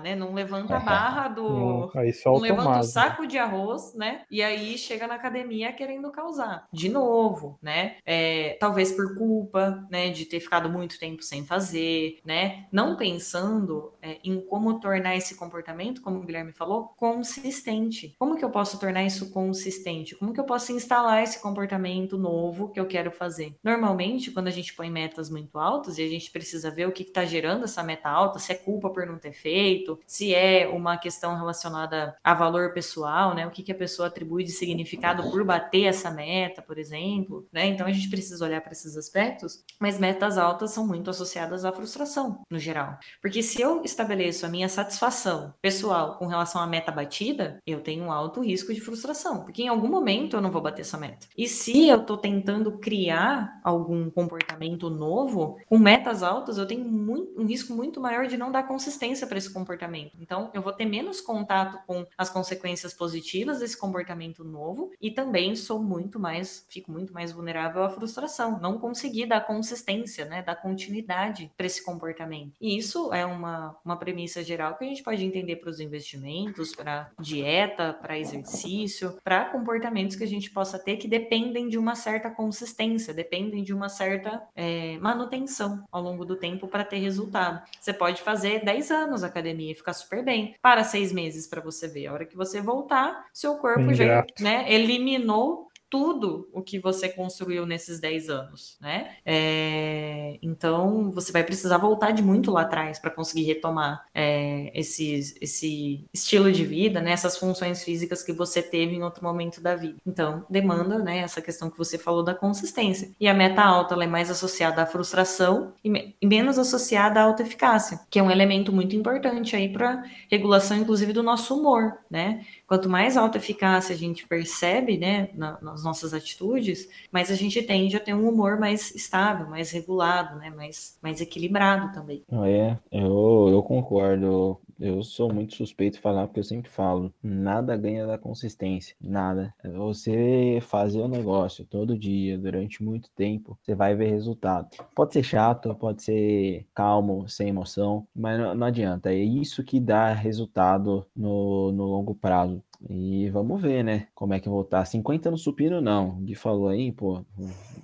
né? Não levanta a barra do. Não, não levanta o saco de arroz, né? E aí chega na academia querendo causar. De novo, né? É, talvez por culpa, né? De ter ficado muito tempo sem fazer, né? Não pensando é, em como tornar esse comportamento, como o Guilherme falou, consistente. Como que eu posso tornar isso consistente? Como que eu posso instalar esse comportamento novo que eu quero fazer? Normalmente, quando a gente põe metas muito altas e a gente precisa ver o que está gerando essa meta alta, se é culpa por não ter feito, se é uma questão relacionada a valor pessoal, né? O que, que a pessoa atribui de significado por bater essa meta, por exemplo, né? Então a gente precisa olhar para esses aspectos, mas metas altas são muito associadas à frustração, no geral. Porque se eu estabeleço a minha satisfação pessoal com relação à meta batida, eu tenho um alto risco de frustração, porque em algum momento eu não vou bater essa meta. E se eu estou tentando criar algum comportamento novo, com metas altas, eu tenho muito, um risco muito maior de não dar consistência para esse comportamento. Então, eu vou ter menos contato com as consequências positivas desse comportamento novo e também sou muito mais, fico muito mais vulnerável à frustração, não conseguir dar consistência, né, dar continuidade para esse comportamento. E isso é uma, uma premissa geral que a gente pode entender para os investimentos, para dieta, para exercício, para comportamentos que a gente possa ter que dependem de uma certa consistência, dependem de uma certa é, manutenção ao longo do tempo para ter resultado. Você pode fazer 10 anos academia e ficar super bem. Para seis meses para você ver. A hora que você voltar, seu corpo já né, eliminou tudo o que você construiu nesses 10 anos, né? É, então, você vai precisar voltar de muito lá atrás para conseguir retomar é, esse, esse estilo de vida, né? Essas funções físicas que você teve em outro momento da vida. Então, demanda, né? Essa questão que você falou da consistência. E a meta alta, é mais associada à frustração e, me e menos associada à alta eficácia, que é um elemento muito importante aí para regulação, inclusive, do nosso humor, né? Quanto mais alta eficácia a gente percebe, né, na, nas nossas atitudes, mais a gente tende a ter um humor mais estável, mais regulado, né, mais, mais equilibrado também. É, eu, eu concordo. Eu sou muito suspeito de falar, porque eu sempre falo, nada ganha da consistência, nada. Você fazer o um negócio todo dia, durante muito tempo, você vai ver resultado. Pode ser chato, pode ser calmo, sem emoção, mas não, não adianta. É isso que dá resultado no, no longo prazo. E vamos ver, né? Como é que eu vou estar. 50 no supino, não. O Gui falou aí, pô,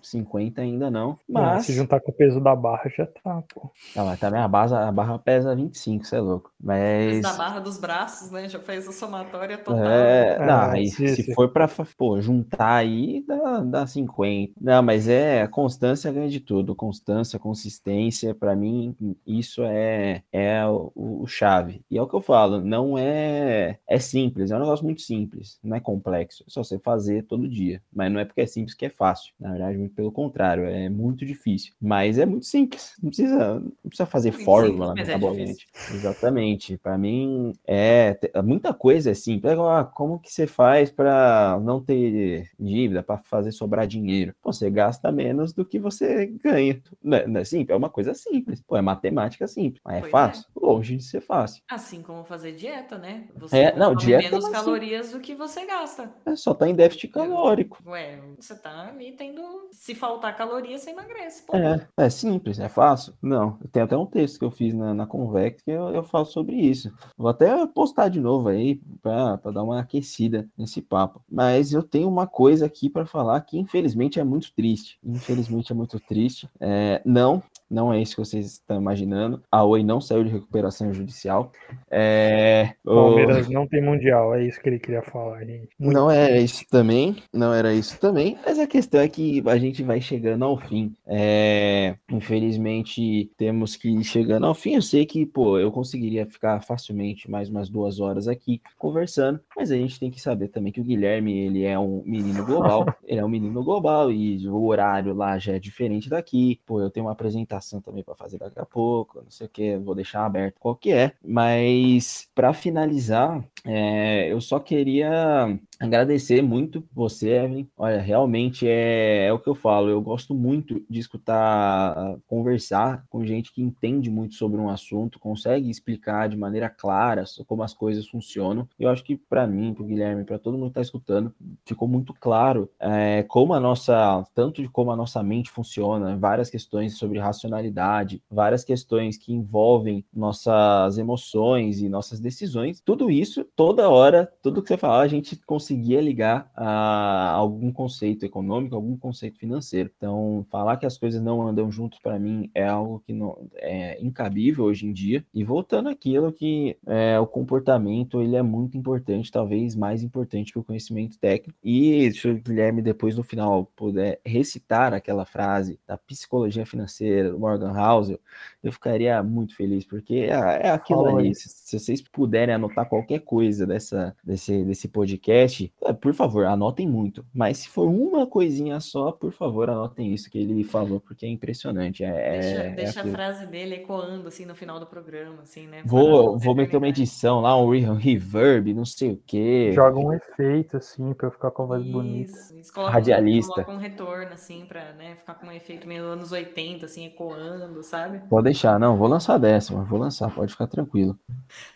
50 ainda não. Mas. se juntar com o peso da barra, já tá, pô. Não, mas também a, base, a barra pesa 25, você é louco. Mas. Da barra dos braços, né? Já fez a somatória total. É, é não, aí se, se for pra pô, juntar aí, dá, dá 50. Não, mas é constância ganha de tudo. Constância, consistência, para mim, isso é, é o, o, chave. E é o que eu falo, não é, é simples, é um negócio muito simples, não é complexo, é só você fazer todo dia. Mas não é porque é simples que é fácil. Na verdade, muito pelo contrário, é muito difícil. Mas é muito simples, não precisa, não precisa fazer muito fórmula simples, metabolmente. É Exatamente. Para mim, é muita coisa é simples. Ah, como que você faz para não ter dívida, para fazer sobrar dinheiro? Pô, você gasta menos do que você ganha. Não é, não é simples? É uma coisa simples. Pô, é matemática simples. Mas é pois fácil? É. Longe de ser fácil. Assim como fazer dieta, né? Você é, não, dieta menos é calorias do que você gasta. É só tá em déficit calórico. Ué, você tá ali tendo. Se faltar calorias, você emagrece. Pô. É, é simples, é fácil. Não, tem até um texto que eu fiz na, na Convex que eu, eu falo sobre isso. Vou até postar de novo aí para dar uma aquecida nesse papo. Mas eu tenho uma coisa aqui para falar que infelizmente é muito triste. Infelizmente é muito triste. É, não, não é isso que vocês estão imaginando. A Oi não saiu de recuperação judicial. É, Palmeiras o... não tem mundial, é isso que ele queria falar, gente. Muito não é isso também, não era isso também, mas a questão é que a gente vai chegando ao fim. É, infelizmente, temos que ir chegando ao fim. Eu sei que, pô, eu conseguiria ficar facilmente mais umas duas horas aqui conversando, mas a gente tem que saber também que o Guilherme, ele é um menino global, ele é um menino global e o horário lá já é diferente daqui. Pô, eu tenho uma apresentação também para fazer daqui a pouco, não sei o que, vou deixar aberto qual que é, mas para finalizar, é, eu só queria agradecer muito você, Evelyn. Olha, realmente é, é, o que eu falo. Eu gosto muito de escutar, conversar com gente que entende muito sobre um assunto, consegue explicar de maneira clara como as coisas funcionam. Eu acho que para mim, para o Guilherme, para todo mundo que está escutando, ficou muito claro é, como a nossa, tanto de como a nossa mente funciona, várias questões sobre racionalidade, várias questões que envolvem nossas emoções e nossas decisões. Tudo isso, toda hora, tudo que você falar, a gente consegue conseguia ligar a algum conceito econômico, algum conceito financeiro. Então, falar que as coisas não andam juntos para mim é algo que não é incabível hoje em dia. E voltando àquilo que é, o comportamento ele é muito importante, talvez mais importante que o conhecimento técnico. E se o Guilherme depois no final puder recitar aquela frase da psicologia financeira do Morgan Housel, eu ficaria muito feliz, porque é, é aquilo ali. Se, se vocês puderem anotar qualquer coisa dessa, desse, desse podcast, é, por favor, anotem muito. Mas se for uma coisinha só, por favor, anotem isso que ele falou, porque é impressionante. É, deixa, é deixa a frase dele ecoando assim no final do programa, assim, né? Vou, vou meter uma edição lá, um reverb, não sei o quê. Joga um efeito, assim, pra ficar com a voz isso, bonita. Isso, coloca Radialista. Coloca um retorno, assim, pra né, ficar com um efeito meio anos 80, assim, ecoando, sabe? Pode deixar, não, vou lançar décima, vou lançar, pode ficar tranquilo.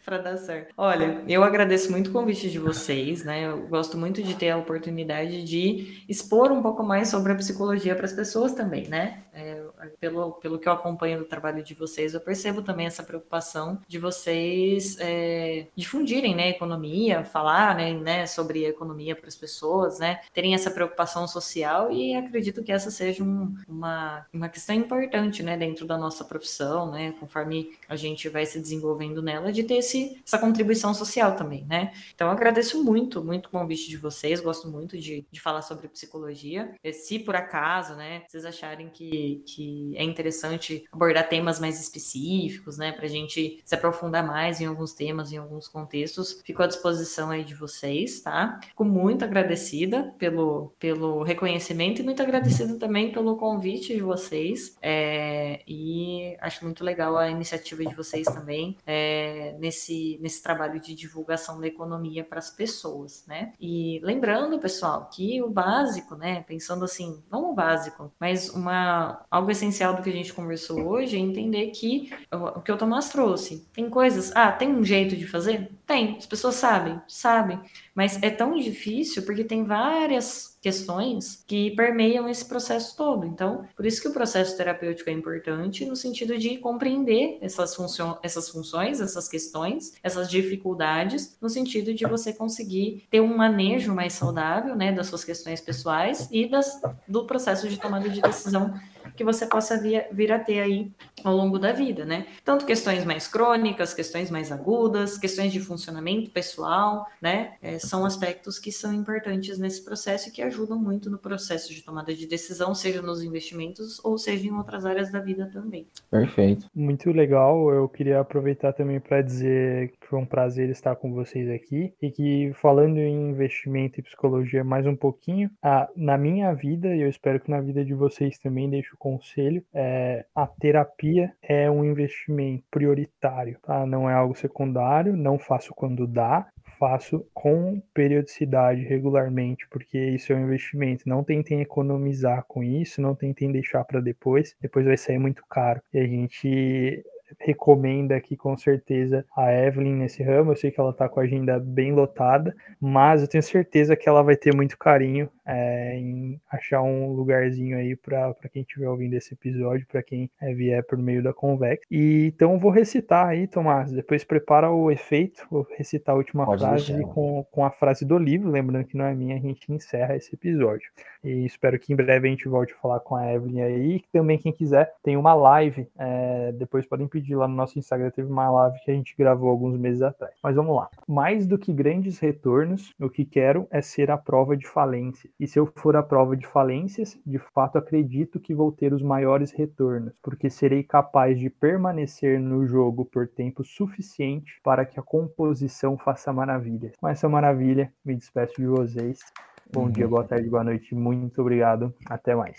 pra dar certo. Olha, eu agradeço muito o convite de vocês, né? Eu gosto muito de ter a oportunidade de expor um pouco mais sobre a psicologia para as pessoas também, né? É, pelo, pelo que eu acompanho do trabalho de vocês, eu percebo também essa preocupação de vocês é, difundirem, né, economia, falar, né, né sobre economia para as pessoas, né, terem essa preocupação social e acredito que essa seja um, uma, uma questão importante, né, dentro da nossa profissão, né, conforme a gente vai se desenvolvendo nela, de ter esse, essa contribuição social também, né. Então, agradeço muito, muito o convite de vocês, gosto muito de, de falar sobre psicologia. Se por acaso, né, vocês acharem que que, é interessante abordar temas mais específicos, né, para a gente se aprofundar mais em alguns temas, em alguns contextos. Fico à disposição aí de vocês, tá? Fico muito agradecida pelo, pelo reconhecimento e muito agradecida também pelo convite de vocês. É, e acho muito legal a iniciativa de vocês também é, nesse, nesse trabalho de divulgação da economia para as pessoas, né? E lembrando, pessoal, que o básico, né, pensando assim, não o básico, mas uma algo essencial do que a gente conversou hoje é entender que o que o Tomás trouxe. Tem coisas, ah, tem um jeito de fazer? Tem, as pessoas sabem, sabem, mas é tão difícil porque tem várias questões que permeiam esse processo todo. Então, por isso que o processo terapêutico é importante no sentido de compreender essas, funcio essas funções, essas questões, essas dificuldades, no sentido de você conseguir ter um manejo mais saudável, né, das suas questões pessoais e das, do processo de tomada de decisão que você possa vir, vir a ter aí ao longo da vida, né? Tanto questões mais crônicas, questões mais agudas, questões de funcionamento pessoal, né? É, são aspectos que são importantes nesse processo e que ajudam muito no processo de tomada de decisão, seja nos investimentos ou seja em outras áreas da vida também. Perfeito. Muito legal. Eu queria aproveitar também para dizer Foi um prazer estar com vocês aqui. E que, falando em investimento e psicologia mais um pouquinho, a, na minha vida, e eu espero que na vida de vocês também, deixo o conselho: é, a terapia é um investimento prioritário, tá? Não é algo secundário, não faço quando dá, faço com periodicidade, regularmente, porque isso é um investimento. Não tentem economizar com isso, não tentem deixar para depois, depois vai sair muito caro. E a gente recomenda aqui com certeza a Evelyn nesse ramo. Eu sei que ela está com a agenda bem lotada, mas eu tenho certeza que ela vai ter muito carinho é, em achar um lugarzinho aí para quem estiver ouvindo esse episódio, para quem é, vier por meio da Convex. E então vou recitar aí, Tomás. Depois prepara o efeito, vou recitar a última Pode frase com, com a frase do livro, lembrando que não é minha, a gente encerra esse episódio. E espero que em breve a gente volte a falar com a Evelyn aí. E também, quem quiser, tem uma live. É, depois podem pedir lá no nosso Instagram. Teve uma live que a gente gravou alguns meses atrás. Mas vamos lá. Mais do que grandes retornos, o que quero é ser a prova de falência. E se eu for a prova de falências, de fato acredito que vou ter os maiores retornos, porque serei capaz de permanecer no jogo por tempo suficiente para que a composição faça maravilha. Com essa maravilha, me despeço de vocês. Bom dia, boa tarde, boa noite. Muito obrigado. Até mais.